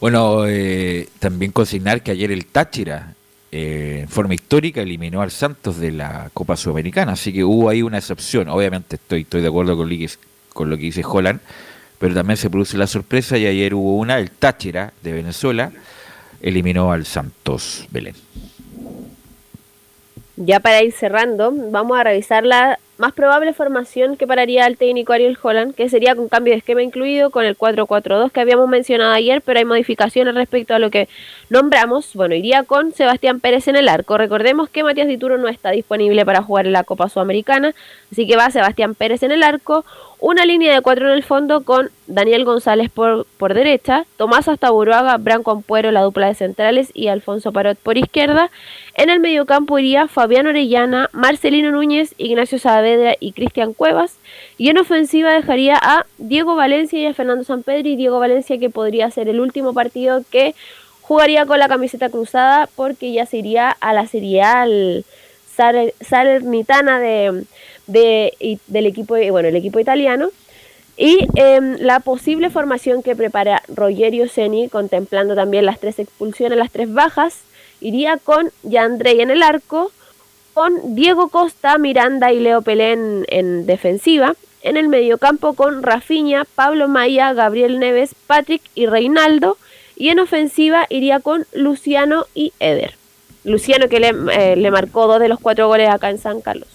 Bueno, eh, también consignar que ayer el Táchira, eh, en forma histórica, eliminó al Santos de la Copa Sudamericana, así que hubo ahí una excepción. Obviamente estoy, estoy de acuerdo con lo, que, con lo que dice Holland, pero también se produce la sorpresa y ayer hubo una, el Táchira de Venezuela eliminó al Santos Belén. Ya para ir cerrando, vamos a revisar la más probable formación que pararía el técnico Ariel Holland, que sería con cambio de esquema incluido, con el 4-4-2 que habíamos mencionado ayer, pero hay modificaciones respecto a lo que nombramos. Bueno, iría con Sebastián Pérez en el arco. Recordemos que Matías Dituro no está disponible para jugar en la Copa Sudamericana, así que va Sebastián Pérez en el arco, una línea de cuatro en el fondo con Daniel González por, por derecha, Tomás Astaburuaga, Branco Ampuero, la dupla de centrales y Alfonso Parot por izquierda. En el mediocampo iría Fabián Orellana, Marcelino Núñez, Ignacio Saavedra y Cristian Cuevas. Y en ofensiva dejaría a Diego Valencia y a Fernando. Y Diego Valencia que podría ser el último partido que jugaría con la camiseta cruzada porque ya se iría a la Serie A, al Sal- Salernitana de, de- del equipo, bueno, el equipo italiano. Y em, la posible formación que prepara Rogerio Ceni, contemplando también las tres expulsiones, las tres bajas, iría con Yandrey en el arco, con Diego Costa, Miranda y Leo Pelé en, en defensiva. En el mediocampo con Rafinha, Pablo Maya, Gabriel Neves, Patrick y Reinaldo. Y en ofensiva iría con Luciano y Eder. Luciano que le, eh, le marcó dos de los cuatro goles acá en San Carlos.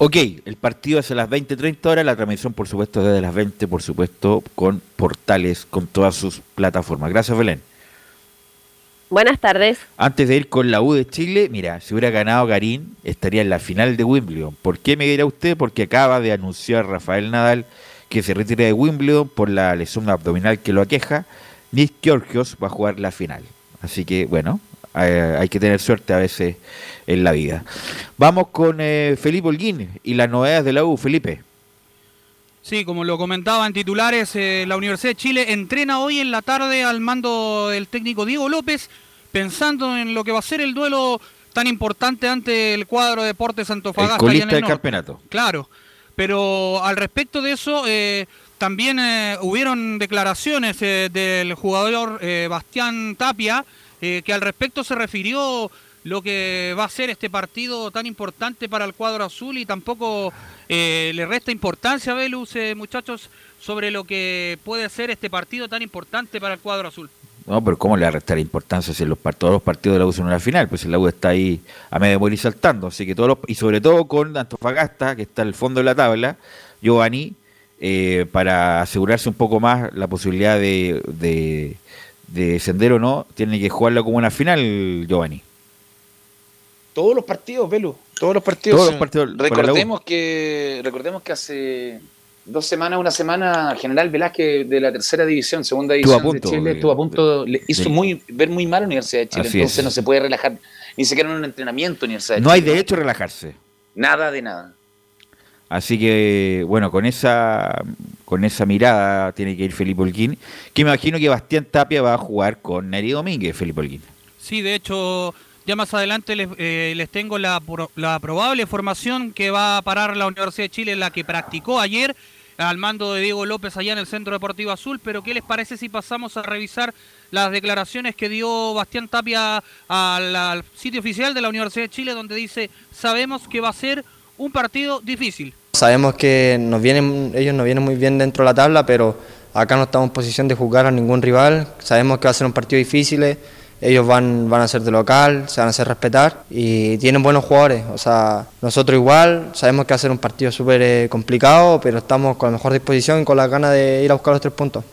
Ok, el partido es a las 20.30 horas, la transmisión por supuesto desde las 20, por supuesto, con portales, con todas sus plataformas. Gracias, Belén. Buenas tardes. Antes de ir con la U de Chile, mira, si hubiera ganado Garín, estaría en la final de Wimbledon. ¿Por qué me dirá usted? Porque acaba de anunciar Rafael Nadal que se retira de Wimbledon por la lesión abdominal que lo aqueja. Nick Kyrgios va a jugar la final. Así que, bueno, eh, hay que tener suerte a veces en la vida. Vamos con eh, Felipe Holguín y las novedades de la U. Felipe. Sí, como lo comentaba en titulares, eh, la Universidad de Chile entrena hoy en la tarde al mando del técnico Diego López, pensando en lo que va a ser el duelo tan importante ante el cuadro Deportes Antofagasta. El allá en colista del norte. campeonato. Claro, pero al respecto de eso, también eh, hubieron declaraciones eh, del jugador eh, Bastián Tapia que al respecto se refirió lo que va a ser este partido tan importante para el cuadro azul y tampoco le resta importancia a Velus, muchachos, sobre lo que puede ser este partido tan importante para el cuadro azul. No, pero ¿cómo le va a restar importancia si los, todos los partidos de la U son una final? Pues el U está ahí a medio de morir saltando. Así que todos y sobre todo con Antofagasta, que está al fondo de la tabla, Giovanni, eh, para asegurarse un poco más la posibilidad de, de, descender o no, tiene que jugarla como una final, Giovanni. Todos los partidos, Velu, todos los partidos. recordemos que recordemos que hace dos semanas, una semana, General Velázquez de la tercera división, segunda división de Chile, estuvo a punto, le hizo muy ver muy mal a la Universidad de Chile, entonces no se puede relajar ni siquiera en un entrenamiento Universidad de No hay derecho a relajarse. Nada de nada. Así que, bueno, con esa, con esa mirada tiene que ir Felipe Holguín, que me imagino que Bastián Tapia va a jugar con Neri Domínguez, Felipe Holguín. Sí, de hecho, ya más adelante les, eh, les tengo la, la, probable formación que va a parar la Universidad de Chile, la que practicó ayer al mando de Diego López allá en el Centro Deportivo Azul, pero ¿qué les parece si pasamos a revisar las declaraciones que dio Bastián Tapia al, al sitio oficial de la Universidad de Chile, donde dice, sabemos que va a ser un partido difícil. Sabemos que nos ellos no vienen muy bien dentro de la tabla, pero acá no estamos en posición de jugar a ningún rival. Sabemos que va a ser un partido difícil, ellos van, a ser de local, se van a hacer respetar y tienen buenos jugadores. O sea, nosotros igual sabemos que va a ser un partido súper eh, complicado, pero estamos con la mejor disposición y con las ganas de ir a buscar los tres puntos.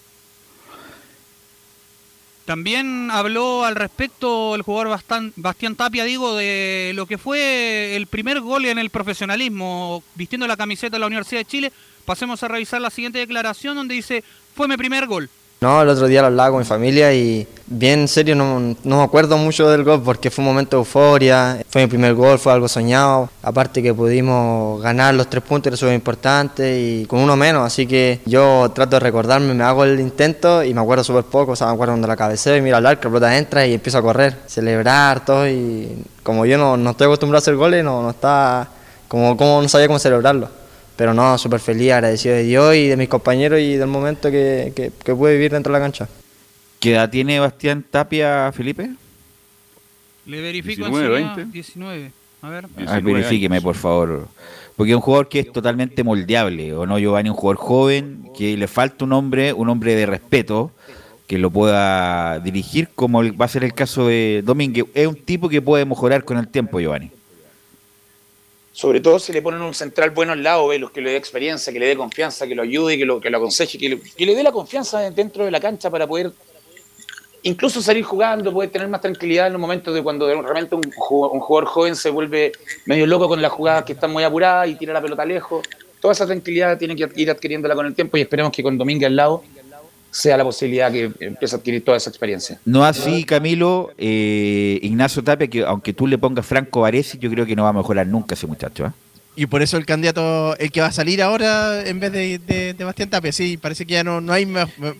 También habló al respecto el jugador Bastián Tapia, digo, de lo que fue el primer gol en el profesionalismo, vistiendo la camiseta de la Universidad de Chile. Pasemos a revisar la siguiente declaración donde dice, fue mi primer gol. No, el otro día lo hablaba con mi familia y bien serio no, no, me acuerdo mucho del gol porque fue un momento de euforia, fue mi primer gol, fue algo soñado, aparte que pudimos ganar los tres puntos, eso es importante y con uno menos, así que yo trato de recordarme, me hago el intento y me acuerdo súper poco, o sea, me acuerdo cuando la cabeceo y miro al arco, la pelota entra y empiezo a correr, celebrar todo y como yo no, no estoy acostumbrado a hacer goles, no, no está, como, como no sabía cómo celebrarlo pero no, súper feliz, agradecido de Dios y de mis compañeros y del momento que, que, pude vivir dentro de la cancha. ¿Qué edad tiene Bastián Tapia, Felipe? Le verifico 19, 20. 19. A ver. verifíqueme, por favor. Porque es un jugador que es totalmente moldeable, ¿o no, Giovanni? Un jugador joven, que le falta un hombre, un hombre de respeto, que lo pueda dirigir, como va a ser el caso de Domínguez. Es un tipo que puede mejorar con el tiempo, Giovanni. Sobre todo si le ponen un central bueno al lado, los que le dé experiencia, que le dé confianza, que lo ayude, que lo, que lo aconseje, que le, dé la confianza dentro de la cancha para poder incluso salir jugando, poder tener más tranquilidad en los momentos de cuando realmente un, jugador joven se vuelve medio loco con las jugadas que están muy apuradas y tira la pelota lejos. Toda esa tranquilidad tiene que ir adquiriéndola con el tiempo y esperemos que con Domínguez al lado sea la posibilidad que empiece a adquirir toda esa experiencia. No así, Camilo, eh, Ignacio Tapia, que aunque tú le pongas Franco Varese, yo creo que no va a mejorar nunca ese muchacho. ¿eh? Y por eso el candidato, el que va a salir ahora en vez de, de, Bastián Tapia, sí, parece que ya no, no hay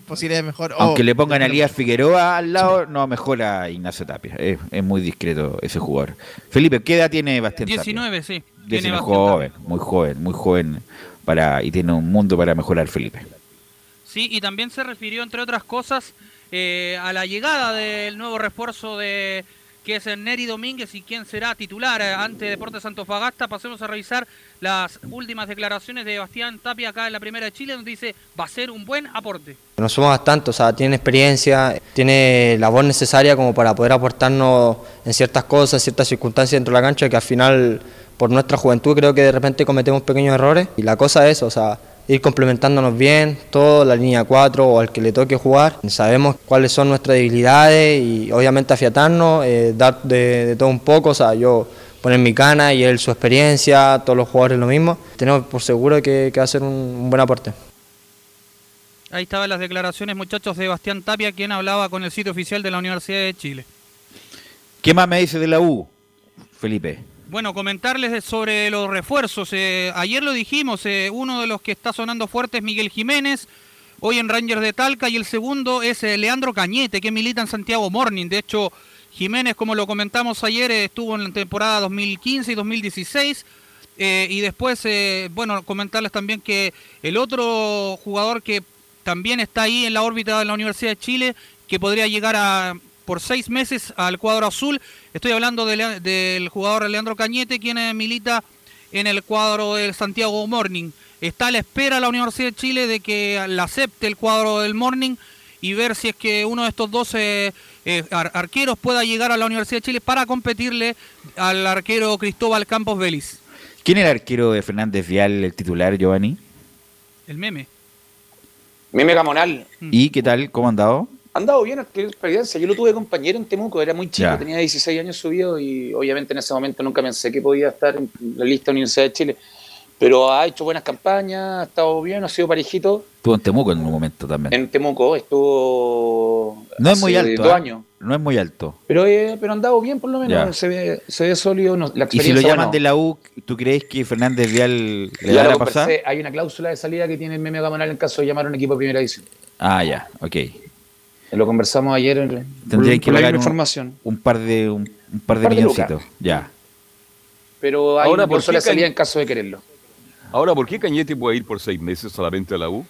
posibilidad de mejor. Aunque le pongan a Elías Figueroa al lado, no mejora Ignacio Tapia. Es, muy discreto ese jugador. Felipe, ¿qué edad tiene Bastián Tapia? 19, sí. 19, joven, muy joven, muy joven para y tiene un mundo para mejorar Felipe. Sí, y también se refirió, entre otras cosas, eh, a la llegada del nuevo refuerzo de que es Neri Domínguez y quién será titular eh, ante Deportes Fagasta. Pasemos a revisar las últimas declaraciones de Bastián Tapia acá en la Primera de Chile, donde dice va a ser un buen aporte. No somos bastante, o sea, tiene experiencia, tiene la voz necesaria como para poder aportarnos en ciertas cosas, ciertas circunstancias dentro de la cancha que al final, por nuestra juventud, creo que de repente cometemos pequeños errores. Y la cosa es, o sea, ir complementándonos bien, toda la línea 4 o al que le toque jugar. Sabemos cuáles son nuestras debilidades y obviamente afiatarnos, eh, dar de, todo un poco, o sea, yo poner mi cana y él su experiencia, todos los jugadores lo mismo. Tenemos por seguro que, va a ser un, buen aporte. Ahí estaban las declaraciones, muchachos, de Bastián Tapia, quien hablaba con el sitio oficial de la Universidad de Chile. ¿Qué más me dice de la U, Felipe? Bueno, comentarles sobre los refuerzos. Eh, ayer lo dijimos, eh, uno de los que está sonando fuerte es Miguel Jiménez, hoy en Rangers de Talca, y el segundo es eh, Leandro Cañete, que milita en Santiago Morning. De hecho, Jiménez, como lo comentamos ayer, estuvo en la temporada 2015 y 2016. Eh, y después, bueno, comentarles también que el otro jugador que también está ahí en la órbita de la Universidad de Chile, que podría llegar a por seis meses al cuadro azul, estoy hablando de Le- del jugador Leandro Cañete, quien eh, milita en el cuadro del Santiago Morning. Está a la espera la Universidad de Chile de que la acepte el cuadro del Morning y ver si es que uno de estos dos eh, eh, ar- arqueros pueda llegar a la Universidad de Chile para competirle al arquero Cristóbal Campos Vélez. ¿Quién es el arquero de Fernández Vial, el titular, Giovanni? El meme. Meme Gamonal. ¿Y qué tal? ¿Cómo ha andado? Ha andado bien que experiencia. Yo lo tuve compañero en Temuco, era muy chico, tenía 16 años subido y obviamente en ese momento nunca pensé que podía estar en la lista de Universidad de Chile. Pero ha hecho buenas campañas, ha estado bien, ha sido parejito. Estuvo en Temuco en un momento también. En Temuco estuvo No es muy alto. dos ¿ah? años. No es muy alto. Pero, eh, pero ha andado bien por lo menos, se ve, se ve sólido. no- la Y si lo llaman bueno, de la U, ¿tú crees que Fernández Vial le ya van lo a pasar? conversé, hay una cláusula de salida que tiene el meme Gamonal en caso de llamar a un equipo de primera división. Ah, ya, ok. Lo conversamos ayer. en- Tendrían por- que pagar un, información. un par de un, un par de par de milloncitos. Ya. Pero hay Ahora, una ¿por qué salida Cañ- en caso de quererlo. Ahora, ¿por qué Cañete puede ir por seis meses a la venta de la U?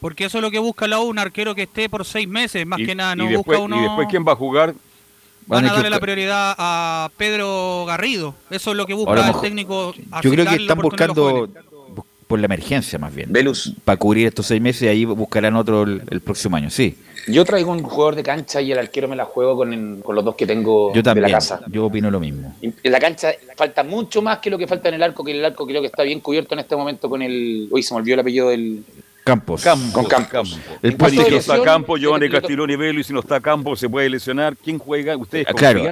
Porque eso es lo que busca la U, un arquero que esté por seis meses, más y, que nada, y no después, busca uno... ¿Y después quién va a jugar? Van a Van a darle que- la prioridad a Pedro Garrido. Eso es lo que busca Ahora, el mejor- técnico. Yo creo que están buscando por la emergencia más bien. Velus. Para cubrir estos seis meses y ahí buscarán otro el, el próximo año, sí. Yo traigo un jugador de cancha y el arquero me la juego con, el- con los dos que tengo Yo de también. la casa. Yo opino lo mismo. En la cancha falta mucho más que lo que falta en el arco, que el arco creo que está bien cubierto en este momento con el... Uy, se me olvidó el apellido del... Campos. Con Campos. El caso de no está lesión, Campo, Giovanni Castilón y Velo, y si no está Campo, se puede lesionar. ¿Quién juega? ¿Ustedes Ah, claro,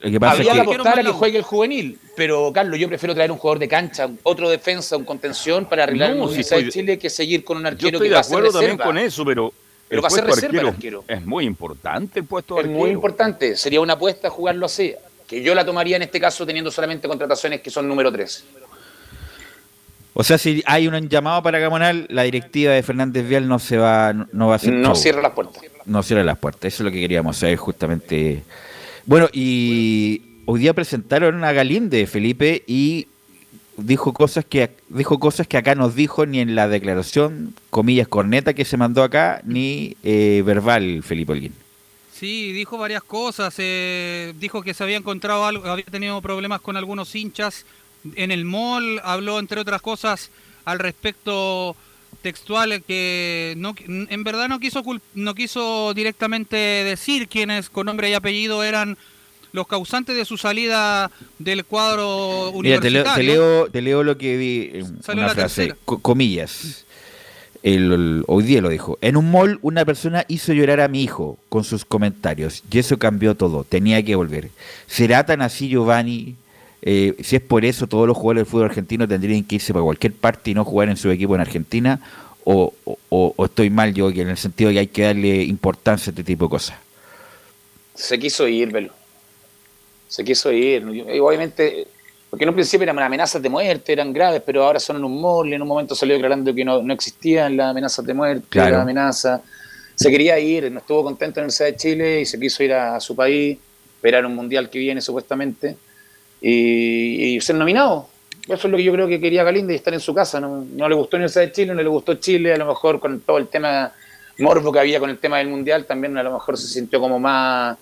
Lo que pasa Habría es que que apostar a que juegue el juvenil, pero Carlos, yo prefiero traer un jugador de cancha, otro defensa, un contención para arreglar No, el si Universidad de estoy- Chile que seguir con un Yo arquero estoy que de va a ser acuerdo también con eso, pero, Pero va a ser reserva el arquero es muy importante el puesto de Es arquero. muy importante, sería una apuesta jugarlo así, que yo la tomaría en este caso teniendo solamente contrataciones que son número 3. O sea, si hay un llamado para Gamonal, la directiva de Fernández Vial no se va, no, no va a hacer No show. cierra las puertas. No cierra las puertas. Eso es lo que queríamos saber justamente. Bueno, y hoy día presentaron a Galinde, Felipe, y dijo cosas que dijo cosas que acá nos dijo ni en la declaración, comillas, corneta que se mandó acá, ni eh, verbal, Felipe Holguín. Sí, dijo varias cosas. eh, dijo que se había encontrado algo, había tenido problemas con algunos hinchas en el mall. Habló, entre otras cosas, al respecto textual que no, en verdad no quiso no quiso directamente decir quiénes con nombre y apellido eran los causantes de su salida del cuadro Mira, te leo, universitario. te leo, te leo lo que vi, eh, Salió una frase, comillas. El- el- hoy día lo dijo. En un mall una persona hizo llorar a mi hijo con sus comentarios y eso cambió todo. Tenía que volver. ¿Será tan así Giovanni? Eh, si es por eso todos los jugadores del fútbol argentino tendrían que irse para cualquier parte y no jugar en su equipo en Argentina. O, o- o- o estoy mal yo que en el sentido de que hay que darle importancia a este tipo de cosas. Se quiso ir, Velo. Se quiso ir. Y obviamente, porque en un principio eran amenazas de muerte, eran graves, pero ahora son en un y en un momento salió declarando que no, no existían las amenazas de muerte, Claro. las amenazas. Se quería ir, no estuvo contento en el de Chile y se quiso ir a, su país, esperar un mundial que viene supuestamente y, y ser nominado. Eso es lo que yo creo que quería Galinde y estar en su casa. No, no le gustó Universidad de Chile, no le gustó Chile, a lo mejor con todo el tema morbo que había con el tema del mundial, también a lo mejor se sintió como más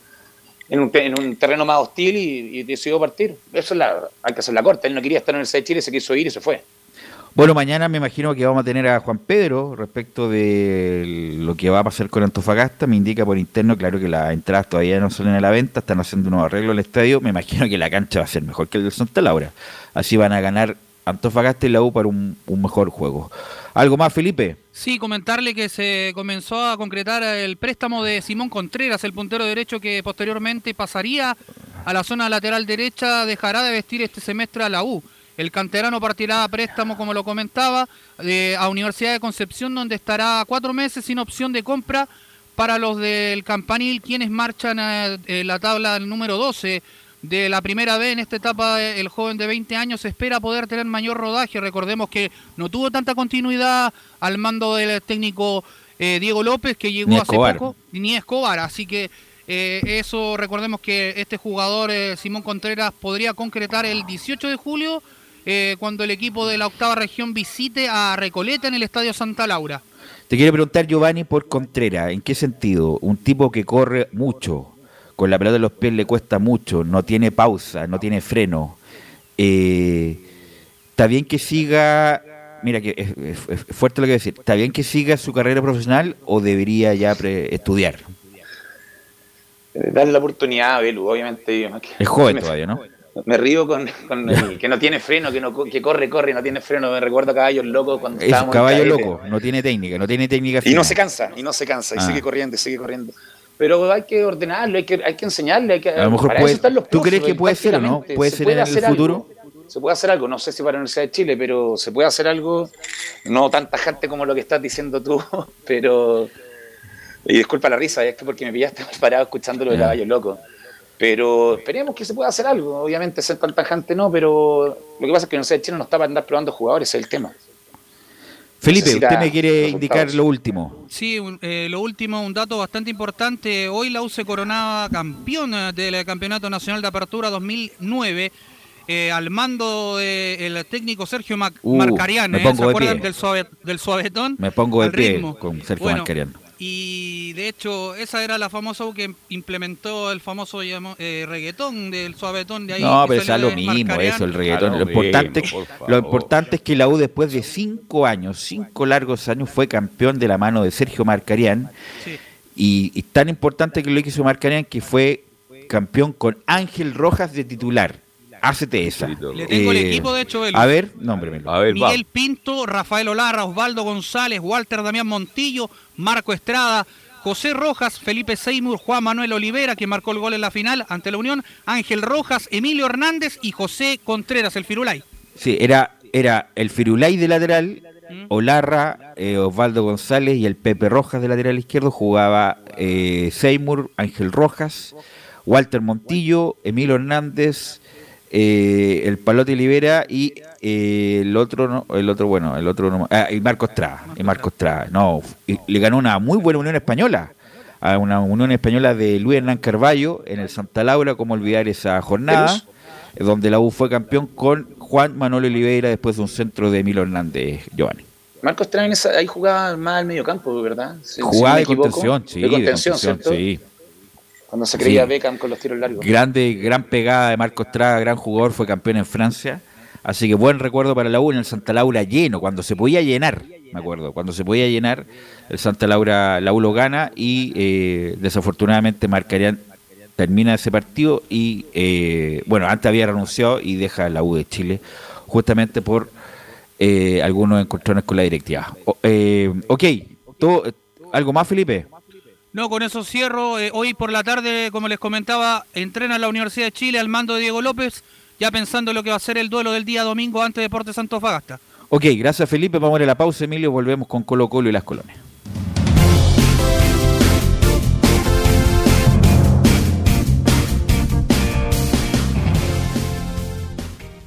en un, en un terreno más hostil y, y decidió partir. Eso es la, hay que hacer la corta. Él no quería estar en Universidad de Chile, se quiso ir y se fue. Bueno, mañana me imagino que vamos a tener a Juan Pedro respecto de lo que va a pasar con Antofagasta. Me indica por interno, claro que las entradas todavía no salen a la venta, están haciendo unos arreglos en el estadio. Me imagino que la cancha va a ser mejor que el de Santa Laura. Así van a ganar Antofagasta y la U para un, un mejor juego. ¿Algo más, Felipe? Sí, comentarle que se comenzó a concretar el préstamo de Simón Contreras, el puntero derecho que posteriormente pasaría a la zona lateral derecha, dejará de vestir este semestre a la U. El canterano partirá a préstamo, como lo comentaba, a Universidad de Concepción, donde estará cuatro meses sin opción de compra para los del Campanil, quienes marchan a eh, la tabla número 12 de la primera vez en esta etapa. eh, El joven de 20 años espera poder tener mayor rodaje. Recordemos que no tuvo tanta continuidad al mando del técnico eh, Diego López, que llegó Ni hace Escobar. poco, ni Escobar. Así que Eh, eso recordemos que este jugador, eh, Simón Contreras, podría concretar el 18 de julio eh, cuando el equipo de la octava región visite a Recoleta en el Estadio Santa Laura. Te quiero preguntar, Giovanni, por Contreras. ¿En qué sentido? Un tipo que corre mucho, con la pelota en los pies le cuesta mucho, no tiene pausa, no tiene freno. Eh, Está bien que siga, mira que es, es- es fuerte lo que voy a decir, ¿está bien que siga su carrera profesional o debería ya pre- estudiar? Eh, Darle la oportunidad a Belu, obviamente. Es joven todavía, ¿no? Me río con, con el que no tiene freno, que, no, que corre, corre no tiene freno. Me recuerdo a Caballos Locos cuando Es un caballo loco, no tiene técnica, no tiene técnica. Y no fina. se cansa, y no se cansa, y Ah. sigue corriendo, y sigue corriendo. Pero hay que ordenarlo, hay que, hay que enseñarle. Hay que, A lo mejor para puede- eso están los ¿tú crees que puede ser o no? ¿Puede Se ser en el futuro? algo. Se puede hacer algo, no sé si para la Universidad de Chile, pero se puede hacer algo, no tan tajante como lo que estás diciendo tú, pero... Y disculpa la risa, es que porque me pillaste mal parado escuchando lo de Ya. caballo loco. Pero esperemos que se pueda hacer algo. Obviamente ser tan tajante no, pero lo que pasa es que la Universidad de Chile no está para andar probando jugadores, ese es el tema. Felipe, Necesita usted me quiere resultados. indicar lo último. Sí, un- eh, lo último, un dato bastante importante. Hoy la U se coronaba campeona del Campeonato Nacional de Apertura 2009 eh, al mando del técnico Sergio Mac- Uh, Marcarian. me ¿eh? pongo ¿Se de acuerdan pie. del, suave, del suavetón? Me pongo de pie ritmo. con Sergio Bueno, Marcarian. Y de hecho, esa era la famosa U que implementó el famoso eh, reggaetón del suavetón de ahí. No, pero es salió lo mismo Marcarian. eso, el reggaetón. Lo, importante, lo importante es que la U después de cinco años, cinco largos años, fue campeón de la mano de Sergio Marcarián. Y, y tan importante que lo hizo Marcarián que fue campeón con Ángel Rojas de titular. Hácete esa. Le tengo el equipo, de hecho, Velus. A ver, nómbremelo. A ver, va. Miguel Pinto, Rafael Olarra, Osvaldo González, Walter Damián Montillo, Marco Estrada, José Rojas, Felipe Seymour, Juan Manuel Olivera, que marcó el gol en la final ante la Unión, Ángel Rojas, Emilio Hernández y José Contreras, el Firulay. Sí, era, era el Firulay de lateral, Olarra, eh, Osvaldo González y el Pepe Rojas de lateral izquierdo. Jugaba eh, Seymour, Ángel Rojas, Walter Montillo, Emilio Hernández, eh, el Palote Olivera y eh, el otro, no, el otro bueno, el otro no, ah, y Marco Estrada, y Marco Estrada. No, y le ganó una muy buena Unión Española. A una Unión Española de Luis Hernán Carballo en el Santa Laura, como olvidar esa jornada eh, donde la U fue campeón con Juan Manuel Oliveira después de un centro de Emilio Hernández, Giovanni. Marcos Estrada en esa- ahí jugaba más al medio campo, ¿verdad? Si- si me de contención, sí, de contención, sí. Cuando se creía Sí. Beckham con los tiros largos. Grande, gran pegada de Marco Estrada, gran jugador, fue campeón en Francia. Así que buen recuerdo para la U en el Santa Laura lleno, cuando se podía llenar, me acuerdo, cuando se podía llenar, el Santa Laura, la U lo gana y eh, desafortunadamente Marcarían termina ese partido y, eh, bueno, antes había renunciado y deja la U de Chile, justamente por eh, algunos encontrones con la directiva. O- eh, ok, todo, ¿algo más, Felipe? No, con eso cierro. Eh, hoy por la tarde, como les comentaba, entrena la Universidad de Chile al mando de Diego López, ya pensando en lo que va a ser el duelo del día domingo ante Deportes Santos Fagasta. Ok, gracias Felipe, vamos a ir a la pausa, Emilio, volvemos con Colo Colo y las colonias.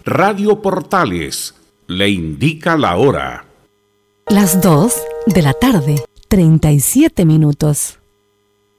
Radio Portales le indica la hora. Las 2 de la tarde, 37 minutos.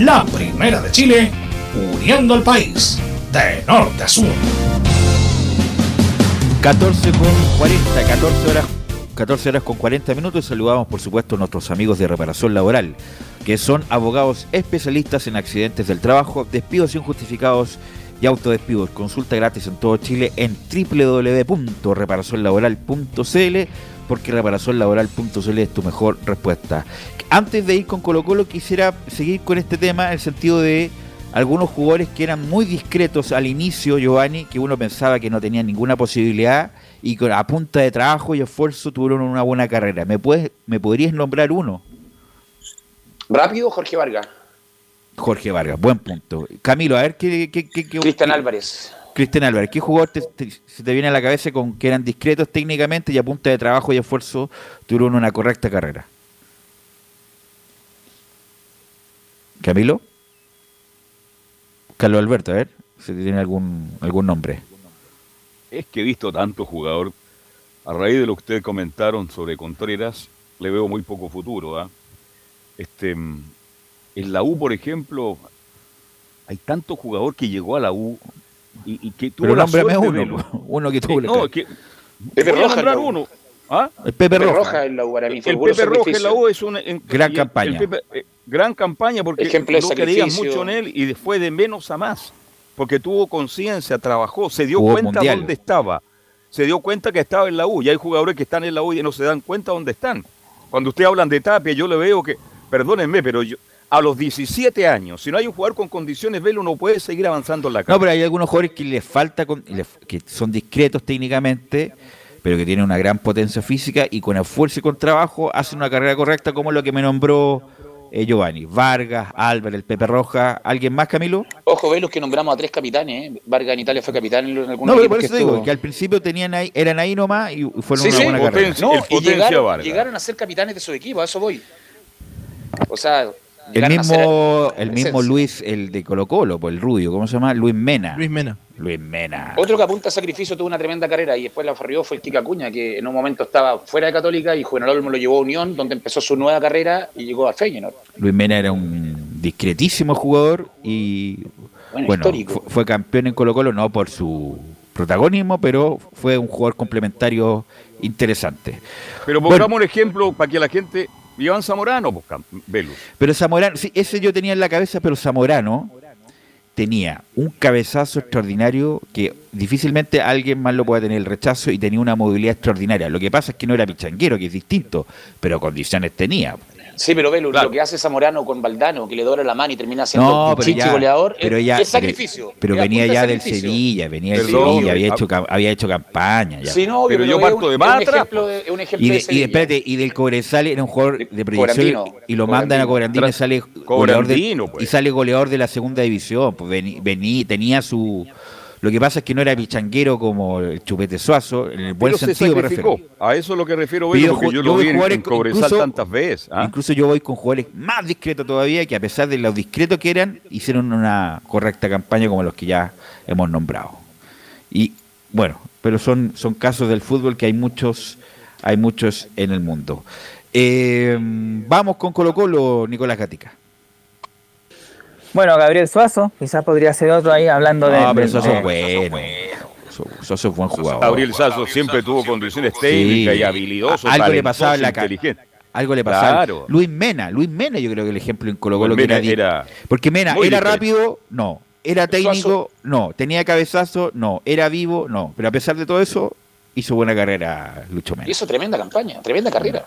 La primera de Chile, uniendo al país de norte a sur. 14 con 40, 14 horas, 14 horas con 40 minutos. Saludamos, por supuesto, a nuestros amigos de reparación laboral, que son abogados especialistas en accidentes del trabajo, despidos injustificados y autodespidos. Consulta gratis en todo Chile en www.reparacionlaboral.cl porque reparacionlaboral.cl es tu mejor respuesta. Antes de ir con Colo Colo, quisiera seguir con este tema en el sentido de algunos jugadores que eran muy discretos al inicio, Giovanni, que uno pensaba que no tenían ninguna posibilidad y con, a punta de trabajo y esfuerzo tuvieron una buena carrera. ¿Me, puedes, ¿Me podrías nombrar uno? Rápido, Jorge Vargas. Jorge Vargas, buen punto. Camilo, a ver qué... qué, qué, qué Cristian Álvarez. Cristian Álvarez, ¿qué jugador te- se te viene a la cabeza con que eran discretos técnicamente y a punta de trabajo y esfuerzo tuvieron una correcta carrera? Camilo. Carlos Alberto, a ver si tiene algún, algún nombre. Es que he visto tanto jugador. A raíz de lo que ustedes comentaron sobre Contreras, le veo muy poco futuro. ¿ah? Este, mm, en la U, por ejemplo, hay tanto jugador que llegó a la U y, y que tuvo Pero la suerte uno, de uno que tuvo Eh, la no, que, Pepe Roja en nombrar la U. uno. ¿Ah? El Pepe Pepe Roja. Roja en la U para mí. fue El puro Pepe Roja en la U es una en- Gran y el- campaña. el Pepe- eh, gran campaña porque Ejemplo de no creían sacrificio. mucho en él y después de menos a más. Porque tuvo conciencia, trabajó, se dio Jugó cuenta mundial. dónde estaba. Se dio cuenta que estaba en la U. Y hay jugadores que están en la U y no se dan cuenta dónde están. Cuando ustedes hablan de Tapia, yo le veo que, perdónenme, pero yo, a los 17 años, si no hay un jugador con condiciones, Velo no puede seguir avanzando en la No, carrera. pero hay algunos jugadores que les falta, con- que son discretos técnicamente, pero que tienen una gran potencia física y con esfuerzo y con trabajo hacen una carrera correcta como lo que me nombró eh, Giovanni. Vargas, Álvarez, el Pepe Roja. ¿Alguien más, Camilo? Ojo, ve los que nombramos a tres capitanes. ¿eh? Vargas en Italia fue capitán en algunos No, pero por eso que digo, estuvo. que al principio tenían ahí, eran ahí nomás y fueron Sí, una sí, buena carrera. No, y llegaron a ser capitanes de su equipo, a eso voy. O sea, El mismo, el mismo. Luis, el de Colo Colo, pues el rubio, ¿cómo se llama? Luis Mena. Luis Mena. Luis Mena. Otro que apunta a sacrificio tuvo una tremenda carrera y después la farrió fue el Kika Cuña, que en un momento estaba fuera de Católica y Juvenal Olmo lo llevó a Unión, donde empezó su nueva carrera y llegó a Feyenoord. Luis Mena era un discretísimo jugador y Bueno, bueno, histórico. fu- fue campeón en Colo Colo no por su protagonismo, pero fue un jugador complementario interesante. Pero Bueno. pongamos un ejemplo para que la gente. Iván Zamorano, pues, Velus. Pero Zamorano, sí, ese yo tenía en la cabeza, pero Zamorano tenía un cabezazo extraordinario que difícilmente alguien más lo puede tener el rechazo y tenía una movilidad extraordinaria. Lo que pasa es que no era pichanguero, que es distinto, pero condiciones tenía. Sí, pero Velo, Claro. lo que hace Zamorano con Valdano, que le dora la mano y termina siendo No, un chichi goleador, pero ya, es sacrificio. Pero, venía ya de del. Sevilla, venía del Sevilla, había ah, hecho, había hecho campaña. ya. Sí, no, Pero pero, yo parto un- de más un atrás, ejemplo de, es un ejemplo Y, de, de, y, espérate, y del Cobresal era un jugador de proyección y- Cobrandino, y lo mandan a Cobrandino y sale goleador de, pues. y sale goleador de la segunda división. Pues vení, vení- tenía su lo que pasa es que no era pichanguero como el Chupete Suazo, en el buen Pero se sentido me refiero. A eso es lo que refiero, Velo, yo yo lo vi en, en Cobresal incluso- tantas veces. ¿ah? Incluso yo voy con jugadores más discretos todavía que a pesar de lo discretos que eran, hicieron una correcta campaña como los que ya hemos nombrado. Y bueno, pero son, son casos del fútbol que hay muchos, hay muchos en el mundo. Eh, vamos con Colo Colo, Nicolás Gatica. Bueno, Gabriel Suazo, quizás podría ser otro ahí hablando de. No, pero eso de- es bueno. Suazo es buen jugador. Gabriel Sazo siempre tuvo condiciones técnicas Sí. y habilidoso. Algo le pasaba en la ca- inteligente. Algo le pasaba. Claro. Luis Mena, Luis Mena, yo creo que el ejemplo en Colo Colo que Mena era, Porque Mena era rápido, no. Era técnico, no. Tenía cabezazo, no. Era vivo, no. Pero a pesar de todo eso, hizo buena carrera Lucho Mena. Hizo tremenda campaña, tremenda carrera.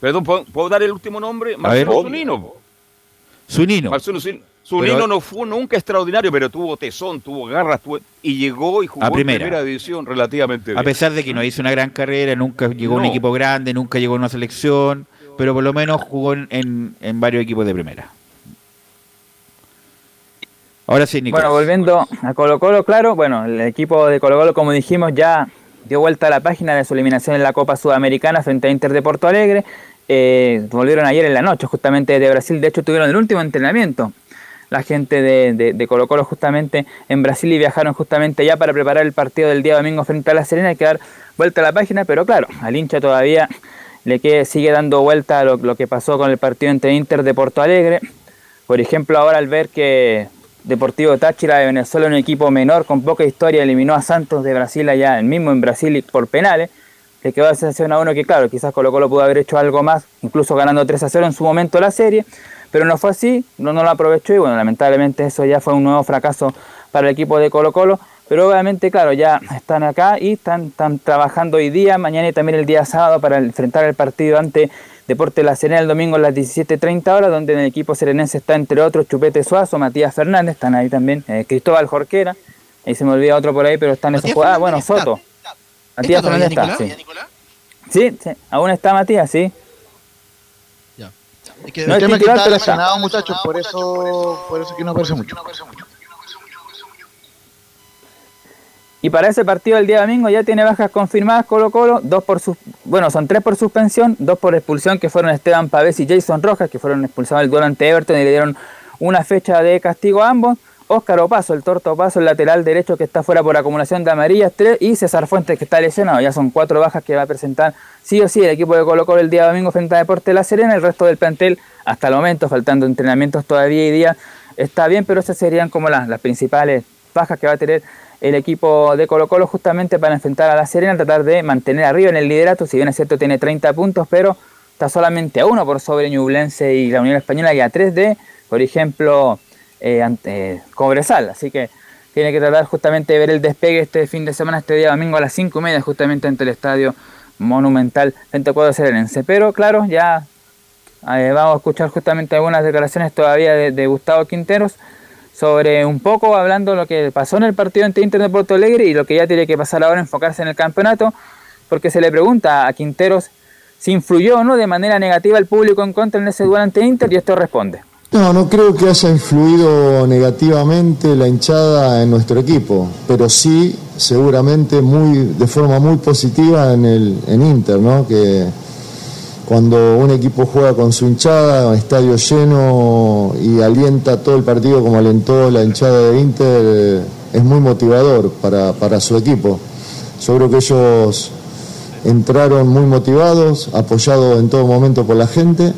Perdón, ¿puedo, puedo dar el último nombre? Marcelo Zunino. Zunino. Marcelo Zunino. Zunino Pero- no fue nunca extraordinario, pero tuvo tesón, tuvo garras tuvo- y llegó y jugó A en primera. primera división relativamente bien. A pesar de que no hizo una gran carrera, nunca llegó a un equipo grande, nunca llegó a una selección, pero por lo menos jugó en, en- en varios equipos de primera. Ahora sí, Nicolás. Bueno, volviendo a Colo Colo, claro, bueno, el equipo de Colo Colo, como dijimos, ya dio vuelta a la página de su eliminación en la Copa Sudamericana frente a Inter de Porto Alegre. Eh, volvieron ayer en la noche, justamente de Brasil, de hecho tuvieron el último entrenamiento. La gente de, Colo Colo justamente en Brasil y viajaron justamente ya para preparar el partido del día domingo frente a La Serena. Hay que dar vuelta a la página, pero claro, al hincha todavía le que, sigue dando vuelta a lo, que pasó con el partido entre Inter de Porto Alegre. Por ejemplo, ahora al ver que Deportivo Táchira de Venezuela, un equipo menor con poca historia, eliminó a Santos de Brasil allá, el mismo en Brasil por penales, le quedó la sensación a uno que claro, quizás Colo Colo pudo haber hecho algo más, incluso ganando 3 a 0 en su momento la serie, pero no fue así, no, no lo aprovechó y bueno, lamentablemente eso ya fue un nuevo fracaso para el equipo de Colo Colo, pero obviamente claro, ya están acá y están, están trabajando hoy día, mañana y también el día sábado para enfrentar el partido ante Deporte La Serena el domingo a las 17.30 horas, donde en el equipo serenense está entre otros Chupete Suazo, Matías Fernández, están ahí también, eh, Cristóbal Jorquera, ahí se me olvida otro por ahí, pero están esos Matías jugadores. Ah, bueno, Soto. está. Matías ¿Está todavía, Fernández está, Nicolás? sí. Sí, sí, aún está Matías, sí. Es que- No el es tema es que está lesionado, muchachos, por eso, por eso que no aparece mucho. Y para ese partido del día domingo ya tiene bajas confirmadas Colo Colo, dos por sus, bueno, son tres por suspensión, dos por expulsión que fueron Esteban Pavés y Jason Rojas, que fueron expulsados del duelo ante Everton y le dieron una fecha de castigo a ambos. Óscar Opaso, el torto Opaso, el lateral derecho que está fuera por acumulación de amarillas, tres, y César Fuentes que está lesionado. Ya son cuatro bajas que va a presentar sí o sí el equipo de Colo Colo el día domingo frente a Deporte La Serena. El resto del plantel, hasta el momento, faltando entrenamientos todavía y día, está bien, pero esas serían como las, las principales bajas que va a tener el equipo de Colo Colo justamente para enfrentar a La Serena, tratar de mantener arriba en el liderato, si bien es cierto tiene 30 puntos, pero está solamente a uno por sobre Ñublense y la Unión Española y a 3 de, por ejemplo, eh, ante, Cobresal, así que tiene que tratar justamente de ver el despegue este fin de semana, este día domingo a las 5 y media, justamente ante el estadio monumental frente a Cuadro Serenense, pero claro, ya eh, vamos a escuchar justamente algunas declaraciones todavía de, de Gustavo Quinteros, sobre un poco hablando lo que pasó en el partido ante Inter de Porto Alegre y lo que ya tiene que pasar ahora, enfocarse en el campeonato, porque se le pregunta a Quinteros si influyó o no de manera negativa el público en contra en ese duelo ante Inter y esto responde. No, no creo que haya influido negativamente la hinchada en nuestro equipo, pero sí seguramente muy de forma muy positiva en el en Inter, ¿no? Que cuando un equipo juega con su hinchada, estadio lleno y alienta todo el partido como alentó la hinchada de Inter, eh, es muy motivador para, para su equipo. Yo creo que ellos entraron muy motivados, apoyados en todo momento por la gente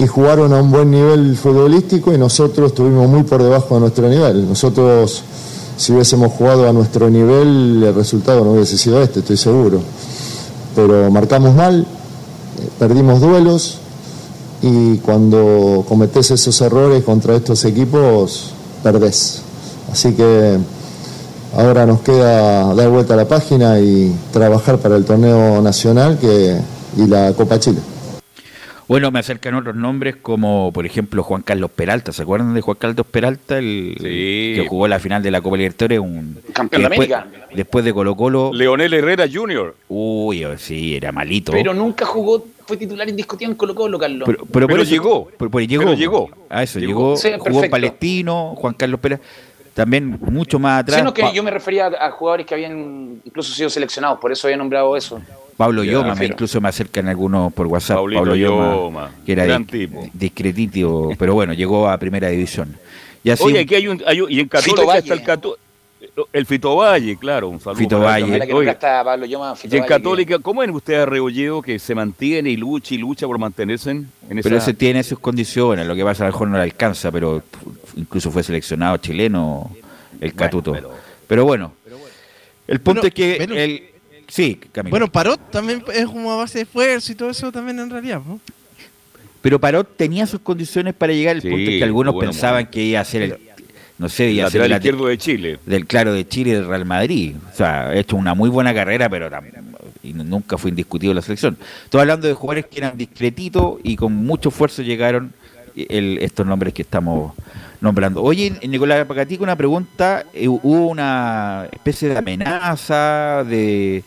y jugaron a un buen nivel futbolístico y nosotros estuvimos muy por debajo de nuestro nivel. Nosotros, si hubiésemos jugado a nuestro nivel, el resultado no hubiese sido este, estoy seguro. Pero marcamos mal, perdimos duelos y cuando cometés esos errores contra estos equipos, perdés. Así que ahora nos queda dar vuelta a la página y trabajar para el torneo nacional que, y la Copa Chile. Bueno, me acercan otros nombres como, por ejemplo, Juan Carlos Peralta. ¿Se acuerdan de Juan Carlos Peralta? El que jugó la final de la Copa Libertadores. Un, Campeón de después, América. Después de Colo Colo. Leonel Herrera Jr. Uy, sí, era malito. Pero nunca jugó, fue titular indiscutido en Colo Colo, Carlos. Pero, pero Pero eso- llegó. por- por- llegó. Pero llegó. A eso, Llegó. llegó. Sí, jugó en. Palestino, Juan Carlos Peralta. También mucho más atrás. Sino que Pa- yo me refería a jugadores que habían incluso sido seleccionados, por eso había nombrado eso. Pablo Ya, Yoma, me incluso me acercan algunos por WhatsApp. Pablo Yoma, Yoma, que era gran tipo. discretito, pero bueno, llegó a primera división. Y así, Oye, aquí hay un, hay un- y en Católica está el Cató- el Fito Valle, claro, un saludo. Fito Valle. él Ojalá que también. nunca Oye, está Pablo Yoma, Fito y en Valle, que- Católica, ¿cómo ven ustedes a Rebolledo que se mantiene y lucha y lucha por mantenerse en, en esa... pero ese tiene sus condiciones, lo que pasa a lo mejor no le alcanza, pero incluso fue seleccionado chileno el Catuto. pero... bueno, el punto Bueno, es que el... Sí, Camilo. Bueno, Parot también es como a base de esfuerzo y todo eso también en realidad, ¿no? Pero Parot tenía sus condiciones para llegar. El Sí, punto es que algunos bueno, pensaban bueno. que iba a ser el, no sé, iba a ser el izquierdo de Chile. del claro de Chile y del Real Madrid. O sea, ha hecho una muy buena carrera, pero y nunca fue indiscutido la selección. Estoy hablando de jugadores que eran discretitos y con mucho esfuerzo llegaron el- estos nombres que estamos nombrando. Oye, Nicolás Pacatica, una pregunta. eh, ¿Hubo una especie de amenaza, de,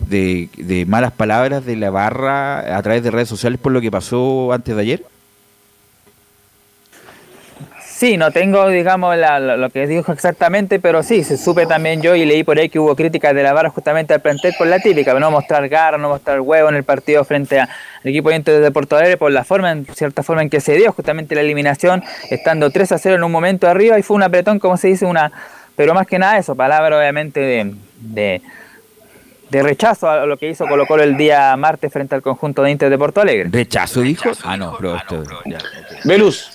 de malas palabras de la barra a través de redes sociales por lo que pasó antes de ayer? Sí, no tengo, digamos, la- lo que dijo exactamente, pero sí, se supe también yo y leí por ahí que hubo críticas de la barra justamente al plantel por la típica, no mostrar garra, no mostrar huevo en el partido frente al equipo de Porto Alegre por la forma, en cierta forma en que se dio justamente la eliminación, estando 3 a 0 en un momento arriba y fue un apretón, como se dice, una, pero más que nada eso, palabra obviamente de, de, de rechazo a lo que hizo Colo Colo el día martes frente al conjunto de Inter de Porto Alegre. ¿Rechazo dijo? Ah, no, pero esto... ya. Velus.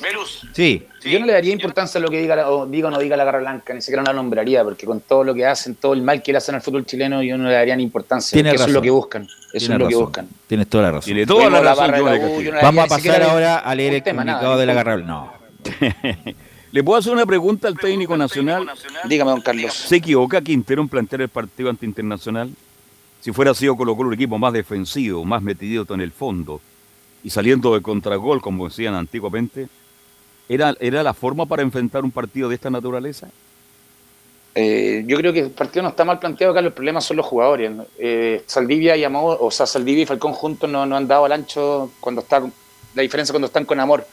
Sí. Yo no le daría importancia a lo que diga la- o diga o no diga la Garra Blanca, ni siquiera la nombraría, porque con todo lo que hacen, todo el mal que le hacen al fútbol chileno, yo no le daría ni importancia. Tienes eso es razón. lo que buscan. Eso Tienes es lo que buscan. Tienes toda la razón. Tiene toda la razón, la U, no Vamos a pasar ahora a leer el tema, nada, comunicado de la Garra No. ¿Le puedo hacer una pregunta al técnico nacional? Dígame, don Carlos. ¿Se equivoca Quintero en plantear el partido ante Internacional? Si fuera sido Colo Colo un equipo más defensivo, más metidito en el fondo y saliendo de contragol, como decían antiguamente, ¿era, ¿era la forma para enfrentar un partido de esta naturaleza? Eh, yo creo que el partido no está mal planteado acá, los problemas son los jugadores. Eh, Saldivia y Amor, o sea, Saldivia y Falcón juntos no, no han dado al ancho cuando está la diferencia cuando están con Amor.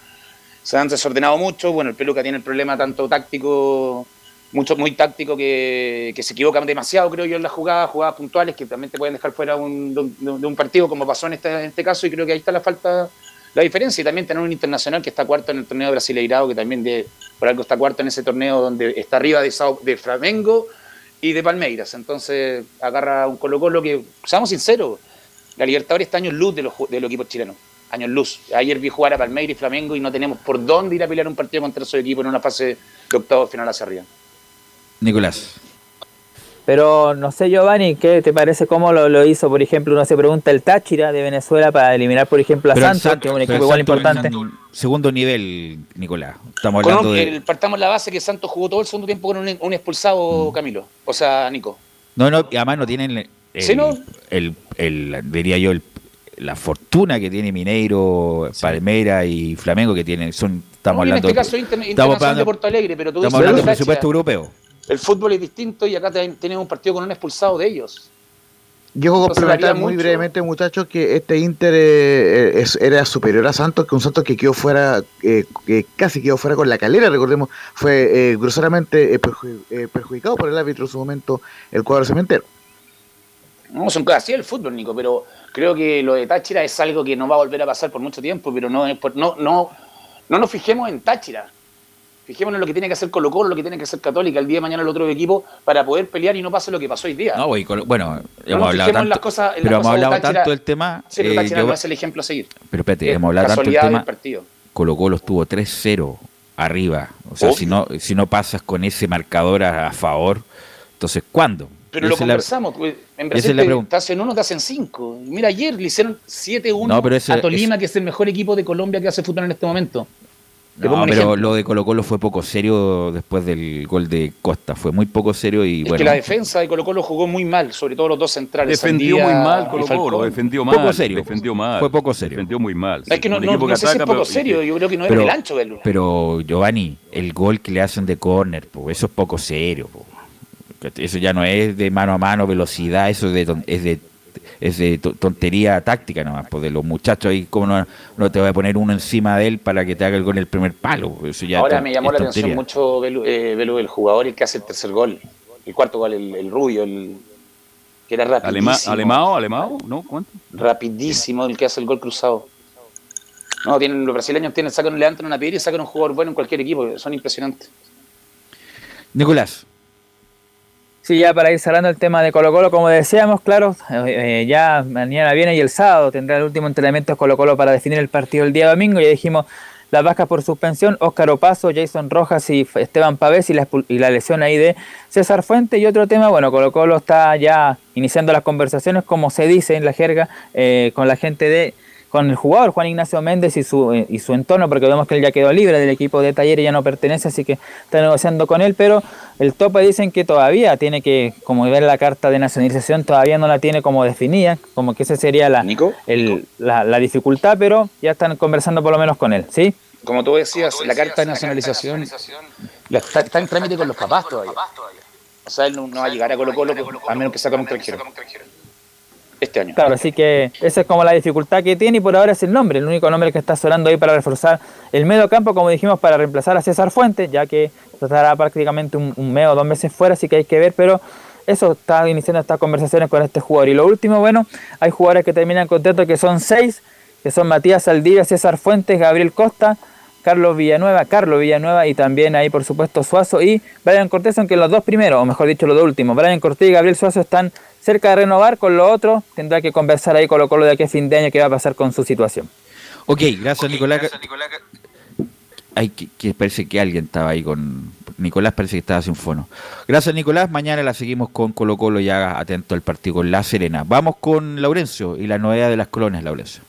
Se han desordenado mucho, bueno, el Peluca tiene el problema tanto táctico, mucho, muy táctico que, se equivocan demasiado, creo yo, en las jugadas, jugadas puntuales que también te pueden dejar fuera un- de, un, un partido como pasó en este, en este caso y creo que ahí está la falta, la diferencia y también tener un internacional que está cuarto en el torneo brasileirado, que también de, por algo está cuarto en ese torneo donde está arriba de, Sao- de Flamengo y de Palmeiras. Entonces agarra un Colo Colo que, seamos sinceros, la Libertadores está años luz de los, de los equipos chilenos. Años luz. Ayer vi jugar a Palmeiras y Flamengo y no tenemos por dónde ir a pelear un partido contra esos equipos en una fase de octavo final hacia arriba. Nicolás. Pero no sé, Giovanni, ¿qué te parece cómo lo, lo hizo, por ejemplo, uno se pregunta el Táchira de Venezuela para eliminar, por ejemplo, a Pero Santos, Santos- que es un equipo igual Santos- importante? Segundo nivel, Nicolás. Estamos Con hablando de... el- partamos la base que Santos jugó todo el segundo tiempo con un, un expulsado, Camilo. O sea, Nico. No, no, y además no tienen el, Sí, ¿no? el, el- diría yo, el- la fortuna que tiene Mineiro, Palmera y Flamengo que tienen, son, estamos No, y en hablando, este caso Inter- estamos Internacional de hablando, Porto Alegre, pero tú estamos dices, hablando de presupuesto europeo. El fútbol es distinto y acá te- tenemos un partido con un expulsado de ellos. Yo Entonces, complementar muy mucho. brevemente, muchachos, que este Inter eh, es- era superior a Santos, que un Santos que quedó fuera, eh, que casi quedó fuera con la calera, recordemos, fue eh, groseramente eh, perju- eh, perjudicado por el árbitro en su momento, el cuadro cementero. No, son cosas así el fútbol, Nico, pero creo que lo de Táchira es algo que no va a volver a pasar por mucho tiempo, pero no, no, no, no nos fijemos en Táchira. Fijémonos en lo que tiene que hacer Colo Colo, lo que tiene que hacer Católica el día de mañana el otro equipo para poder pelear y no pase lo que pasó hoy día. No, con- bueno, No hemos hablado en tanto, las cosas- en pero hemos de hablado Táchira. tanto del tema. Sí, pero eh, yo- no es el ejemplo a seguir. pero espérate, Es hemos hablado tanto del tema. del. Colo Colo estuvo 3-0 arriba. O sea, Obvio. si no, si no pasas con ese marcador a, a favor, entonces ¿cuándo? Pero lo la- conversamos, pues, en esa Brasil la te, te hacen uno, te hacen cinco. Mira, ayer le hicieron 7-1 No, pero ese- a Tolima, que es el mejor equipo de Colombia que hace fútbol en este momento. No, pero ejemplo. lo de Colo Colo fue poco serio después del gol de Costa. Fue muy poco serio y Es bueno. que la defensa de Colo Colo jugó muy mal, sobre todo los dos centrales. Defendió Sandía muy mal Colo. Colo, defendió mal. Poco serio. Defendió mal. Fue poco serio. Defendió muy mal. Es que no, no, no que sé si es poco pero- serio, yo creo que no era pero, el ancho verlo. pero Giovanni, el gol que le hacen de córner, po, eso es poco serio. po. Eso ya no es de mano a mano, velocidad, eso es de, ton- es de es de to- tontería táctica nomás, pues de los muchachos ahí, como no, no te voy a poner uno encima de él para que te haga el gol en el primer palo? Eso ya Ahora me llamó la atención mucho Belu, eh, Belu, el jugador el que hace el tercer gol, el cuarto gol, el, el rubio, el que era Alema- rapidísimo. ¿Alemao? ¿Alemao? ¿No? ¿Cuánto? Rapidísimo el que hace el gol cruzado. No, tienen, los brasileños tienen, sacan, levantan una piedra y sacan un jugador bueno en cualquier equipo, son impresionantes. Nicolás. Sí, ya para ir cerrando el tema de Colo Colo, como decíamos, claro, eh, eh, ya mañana viene y el sábado tendrá el último entrenamiento de Colo Colo para definir el partido el día domingo. Ya dijimos las bajas por suspensión, Óscar Opaso, Jason Rojas y Esteban Pavés y la, expul- y la lesión ahí de César Fuente. Y otro tema, bueno, Colo Colo está ya iniciando las conversaciones, como se dice en la jerga, eh, con la gente de con el jugador Juan Ignacio Méndez y su, eh, y su entorno, porque vemos que él ya quedó libre del equipo de Talleres, ya no pertenece, así que está negociando con él, pero el tope dicen que todavía tiene que, como ver la carta de nacionalización, todavía no la tiene como definida, como que esa sería la, el- la, la dificultad, pero ya están conversando por lo menos con él, ¿sí? como tú decías, la carta de nacionalización la está, está en trámite con los papás todavía. O sea, él no, no va a llegar a Colo Colo a menos que saque un extranjero. Este año. Claro, así que esa es como la dificultad que tiene y por ahora es el nombre, el único nombre que está sonando ahí para reforzar el medio campo, como dijimos, para reemplazar a César Fuentes, ya que estará prácticamente un, un mes o dos meses fuera, así que hay que ver, pero eso está iniciando estas conversaciones con este jugador. Y lo último, bueno, hay jugadores que terminan contentos que son seis, que son Matías Saldivia, César Fuentes, Gabriel Costa, Carlos Villanueva, Carlos Villanueva y también ahí por supuesto Suazo y Brian Cortés, aunque los dos primeros, o mejor dicho los dos últimos, Brian Cortés y Gabriel Suazo están cerca de renovar, con lo otro tendrá que conversar ahí con lo Colo de aquí a fin de año qué va a pasar con su situación. Ok, gracias Nicolás. Ay, que, que parece que alguien estaba ahí con... Nicolás parece que estaba sin fono. Gracias Nicolás, mañana la seguimos con Colo Colo ya atento al partido con La Serena. Vamos con Laurencio y la novedad de las colonias, Laurencio.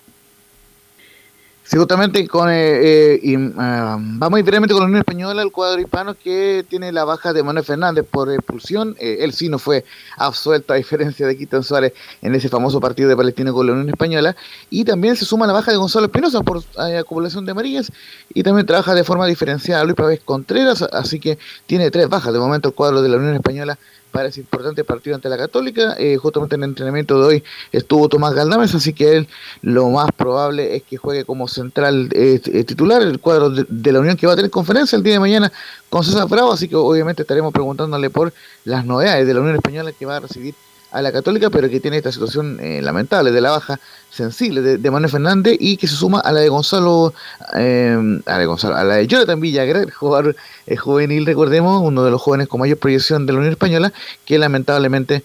Sí, justamente con, eh, eh, ah, vamos directamente con la Unión Española, el cuadro hispano que tiene la baja de Manuel Fernández por expulsión. Eh, él sí no fue absuelto a diferencia de Quinton Suárez en ese famoso partido de Palestina con la Unión Española. Y también se suma la baja de Gonzalo Espinosa por eh, acumulación de amarillas y también trabaja de forma diferenciada Luis Pavés Contreras, así que tiene tres bajas de momento el cuadro de la Unión Española para ese importante partido ante la Católica. Eh, justamente en el entrenamiento de hoy estuvo Tomás Galdames, así que él lo más probable es que juegue como central eh, eh, titular el cuadro de, de, la Unión que va a tener conferencia el día de mañana con César Bravo, así que obviamente estaremos preguntándole por las novedades de la Unión Española que va a recibir a la Católica, pero que tiene esta situación eh, lamentable de la baja sensible de, Manuel Fernández y que se suma a la de Gonzalo, eh, a la de Gonzalo, a la Jonathan Villagra, jugador eh, juvenil, recordemos, uno de los jóvenes con mayor proyección de la Unión Española, que lamentablemente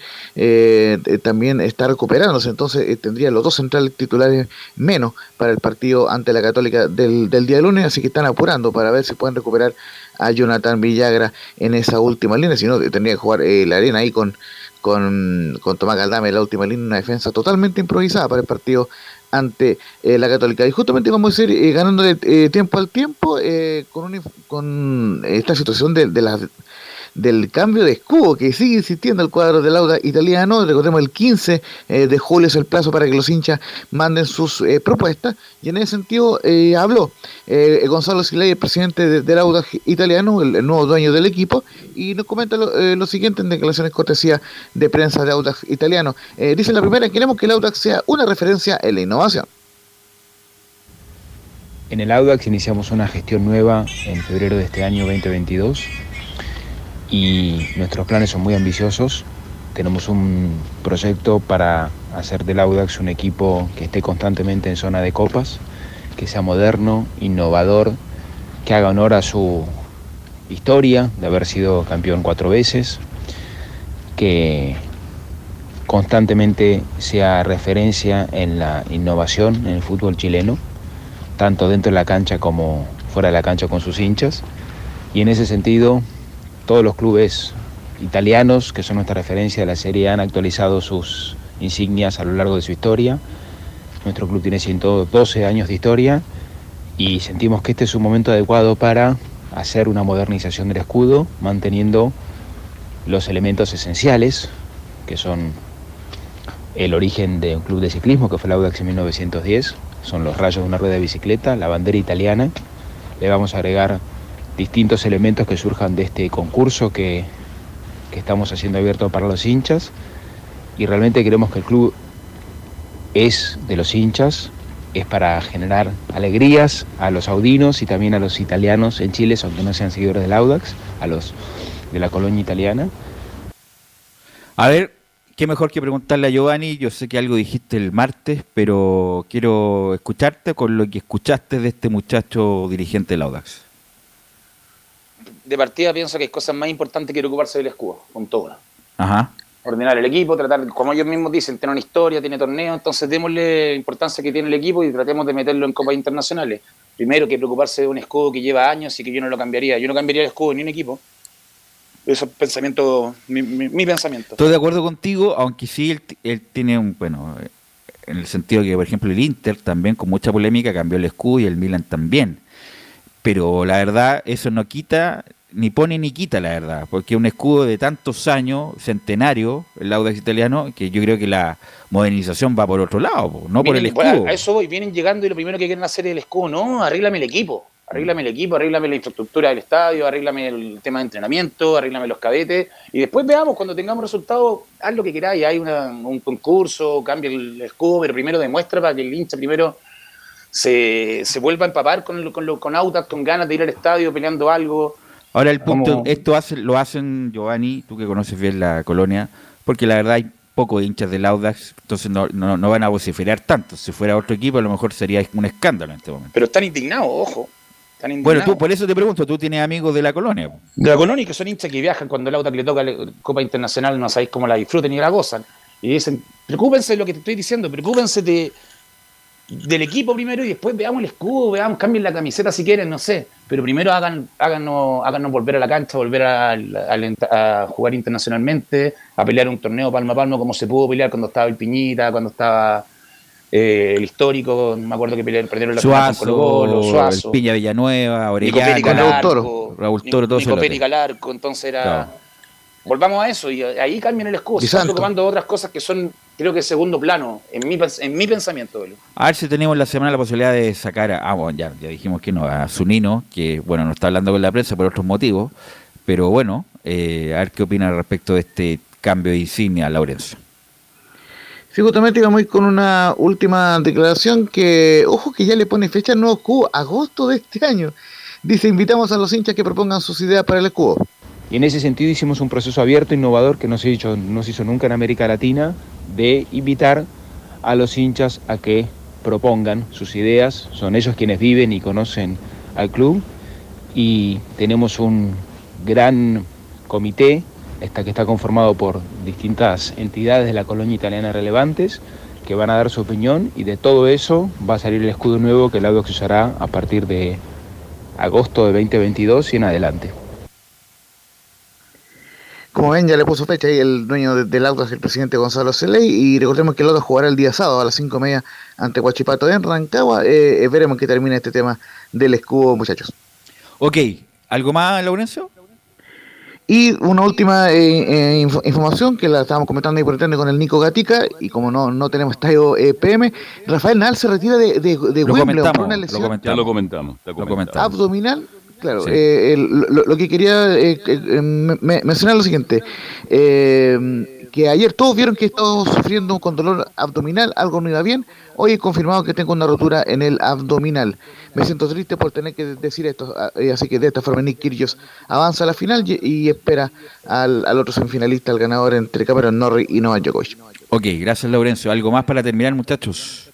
también está recuperándose, entonces tendría los dos centrales titulares menos para el partido ante la Católica del, del día de lunes, así que están apurando para ver si pueden recuperar a Jonathan Villagra en esa última línea, si no tendría que jugar la arena ahí con con, con Tomás Galdame la última línea, una defensa totalmente improvisada para el partido ante eh, la Católica. Y justamente vamos a ir eh, ganando eh, tiempo al tiempo con, un, con esta situación de, de las del cambio de escudo que sigue insistiendo el cuadro del Auda italiano. Recordemos el 15 eh, de julio es el plazo para que los hinchas manden sus eh, propuestas y en ese sentido eh, habló Gonzalo Siley, el presidente de, del Auda italiano, el, el, nuevo dueño del equipo, y nos comenta lo, lo siguiente en declaraciones cortesía de prensa de Audax italiano. dice la primera, queremos que el Audax sea una referencia en la innovación. En el Audax iniciamos una gestión nueva en febrero de este año 2022 y nuestros planes son muy ambiciosos. Tenemos un proyecto para hacer del Audax un equipo que esté constantemente en zona de copas, que sea moderno, innovador, que haga honor a su historia de haber sido campeón cuatro veces, que constantemente sea referencia en la innovación en el fútbol chileno, tanto dentro de la cancha como fuera de la cancha con sus hinchas. Y en ese sentido todos los clubes italianos, que son nuestra referencia de la Serie han actualizado sus insignias a lo largo de su historia. Nuestro club tiene 112 años de historia y sentimos que este es un momento adecuado para hacer una modernización del escudo, manteniendo los elementos esenciales, que son el origen de un club de ciclismo, que fue el Audax en 1910, son los rayos de una rueda de bicicleta, la bandera italiana. Le vamos a agregar distintos elementos que surjan de este concurso que, que estamos haciendo abierto para los hinchas. Y realmente queremos que el club es de los hinchas, es para generar alegrías a los audinos y también a los italianos en Chile, aunque no sean seguidores del Audax, a los de la colonia italiana. A ver, qué mejor que preguntarle a Giovanni, yo sé que algo dijiste el martes, pero quiero escucharte con lo que escuchaste de este muchacho dirigente del Audax de partida pienso que hay cosas más importantes que ocuparse del escudo, con todo. Ajá. Ordenar el equipo, tratar, como ellos mismos dicen, tiene una historia, tiene torneo, entonces démosle importancia que tiene el equipo y tratemos de meterlo en copas internacionales. Primero que preocuparse de un escudo que lleva años y que yo no lo cambiaría. Yo no cambiaría el escudo ni un equipo. Eso es pensamiento, mi, mi, mi pensamiento. Estoy de acuerdo contigo, aunque sí él, él tiene un, bueno, en el sentido que, por ejemplo, el Inter también con mucha polémica cambió el escudo y el Milan también pero la verdad eso no quita, ni pone ni quita la verdad, porque un escudo de tantos años, centenario, el Audax italiano, que yo creo que la modernización va por otro lado, no vienen, por el escudo. Bueno, a eso voy, vienen llegando y lo primero que quieren hacer es el escudo, no, arréglame el equipo. Arréglame el equipo, arréglame la infraestructura del estadio, arréglame el tema de entrenamiento, arréglame los cabetes y después veamos cuando tengamos resultados, haz lo que queráis, hay una- un concurso, cambia el escudo, pero primero demuestra para que el hincha primero se, se vuelva a empapar con, con, lo- con Audax, con ganas de ir al estadio peleando algo. Ahora el punto, esto hace, lo hacen, Giovanni, tú que conoces bien la colonia, porque la verdad hay pocos hinchas del Audax, entonces no, no, no van a vociferar tanto. Si fuera otro equipo, a lo mejor sería un escándalo en este momento. Pero están indignados, ojo. Están Bueno, tú por eso te pregunto, tú tienes amigos de la colonia. de la colonia que son hinchas que viajan cuando el Audax le toca la Copa Internacional, no sabéis cómo la disfruten y la gozan. Y dicen, preocúpense de lo que te estoy diciendo, preocúpense de, del equipo primero y después veamos el escudo, veamos, cambien la camiseta si quieren, no sé. Pero primero hagan, háganos, háganos volver a la cancha, volver a, a- a jugar internacionalmente, a pelear un torneo palmo a palmo como se pudo pelear cuando estaba el Piñita, cuando estaba eh, el histórico, me acuerdo que pelearon, perdieron la final con Suazo, Colo-Colo, Suazo. el Piña Villanueva, Nico Orellana, Périca al Raúl arco, Toro, Raúl Toro, todo Nico ese lote. Périca al arco, entonces era... Claro. Volvamos a eso y ahí cambien el escudo. Están de otras cosas que son, creo que segundo plano, en mi, en mi pensamiento. Belu. A ver si tenemos la semana la posibilidad de sacar a, ah, bueno, ya, ya dijimos que no, a Zunino, que bueno, no está hablando con la prensa por otros motivos, pero bueno, eh, a ver qué opina respecto de este cambio de insignia, Laurencio. Sí, justamente vamos a ir con una última declaración que, ojo, que ya le pone fecha al nuevo escudo, agosto de este año. Dice, invitamos a los hinchas que propongan sus ideas para el escudo. Y en ese sentido hicimos un proceso abierto, innovador, que no se, hecho, no se hizo nunca en América Latina, de invitar a los hinchas a que propongan sus ideas. Son ellos quienes viven y conocen al club. Y tenemos un gran comité, esta que está conformado por distintas entidades de la colonia italiana relevantes, que van a dar su opinión y de todo eso va a salir el escudo nuevo que el Audax usará a partir de agosto de 2022 y en adelante. Como ven, ya le puso fecha ahí el dueño de- del Audax, el presidente Gonzalo Celey, y recordemos que el Audax jugará el día sábado a las cinco y media ante Huachipato en Rancagua. Eh, eh, veremos que termina este tema del escudo, muchachos. Ok, ¿algo más, Laurencio? Y una última eh, eh, info- información que la estábamos comentando ahí por internet con el Nico Gatica, y como no, no tenemos estadio eh, PM, Rafael Nadal se retira de, de, de Lo Wimbledon por lo comentamos. Ya lo comentamos. Lo comentamos. abdominal. Claro, Sí. eh, el- lo, lo que quería eh, eh, eh, me- me- mencionar es lo siguiente, eh, que ayer todos vieron que estaba sufriendo con dolor abdominal, algo no iba bien, hoy he confirmado que tengo una rotura en el abdominal. Me siento triste por tener que decir esto, ah, así que de esta forma Nick Kyrgios avanza a la final y, y espera al, al otro semifinalista, al ganador entre Cameron Norrie y Novak Djokovic. Ok, gracias, Laurencio. ¿Algo más para terminar, muchachos?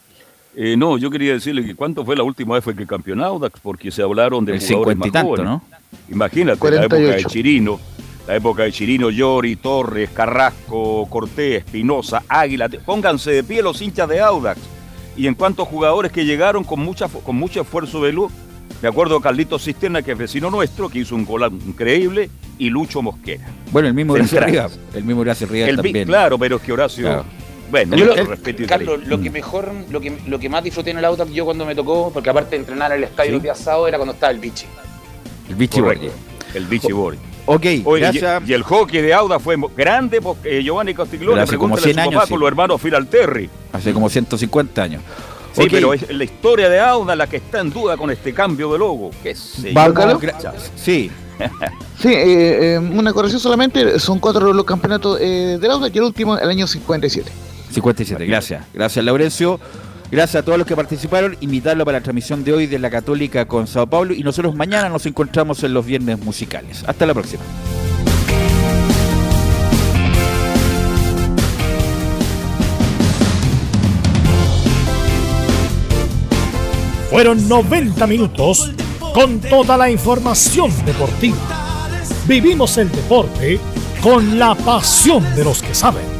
Eh, no, yo quería decirle que cuánto fue la última vez fue que campeón Audax, porque se hablaron de El jugadores y más tanto, jóvenes. ¿no? Imagínate, la época de 48. Chirino, la época de Chirino, Llori, Torres, Carrasco, Cortés, Espinosa, Águila. Pónganse de pie los hinchas de Audax. Y en cuanto a jugadores que llegaron con, mucha, con mucho esfuerzo de luz, me acuerdo de Carlitos Cisterna, que es vecino nuestro, que hizo un gol increíble, y Lucho Mosquera. Bueno, el mismo Horacio. Rivas. El mismo Horacio Rivas El también. claro, pero es que Horacio. Claro. Bueno, Yo lo- con respeto y Carlos, lo que mejor, lo que, lo que más disfruté en el Audax yo cuando me tocó, porque aparte de entrenar en el estadio Sí. el día sábado era cuando estaba el biche. El Correcto. Borges. El Vichy Borges. Ok, Oye, gracias. y, y el hockey de Auda fue grande porque Giovanni Castiglione hace como pregúntale 100 a su años, papá sí. con los hermanos Firalterri. Hace como 150 años. Sí, pero es la historia de Auda la que está en duda con este cambio de logo. ¿Qué sí, Sí, eh, eh, una corrección solamente, son cuatro los campeonatos eh, del Audax y el último el año 57. 57, gracias. Gracias, Laurencio. Gracias a todos los que participaron. Invitarlo para la transmisión de hoy de la Católica con Sao Paulo. Y nosotros mañana nos encontramos en los viernes musicales. Hasta la próxima. Fueron 90 minutos con toda la información deportiva. Vivimos el deporte con la pasión de los que saben.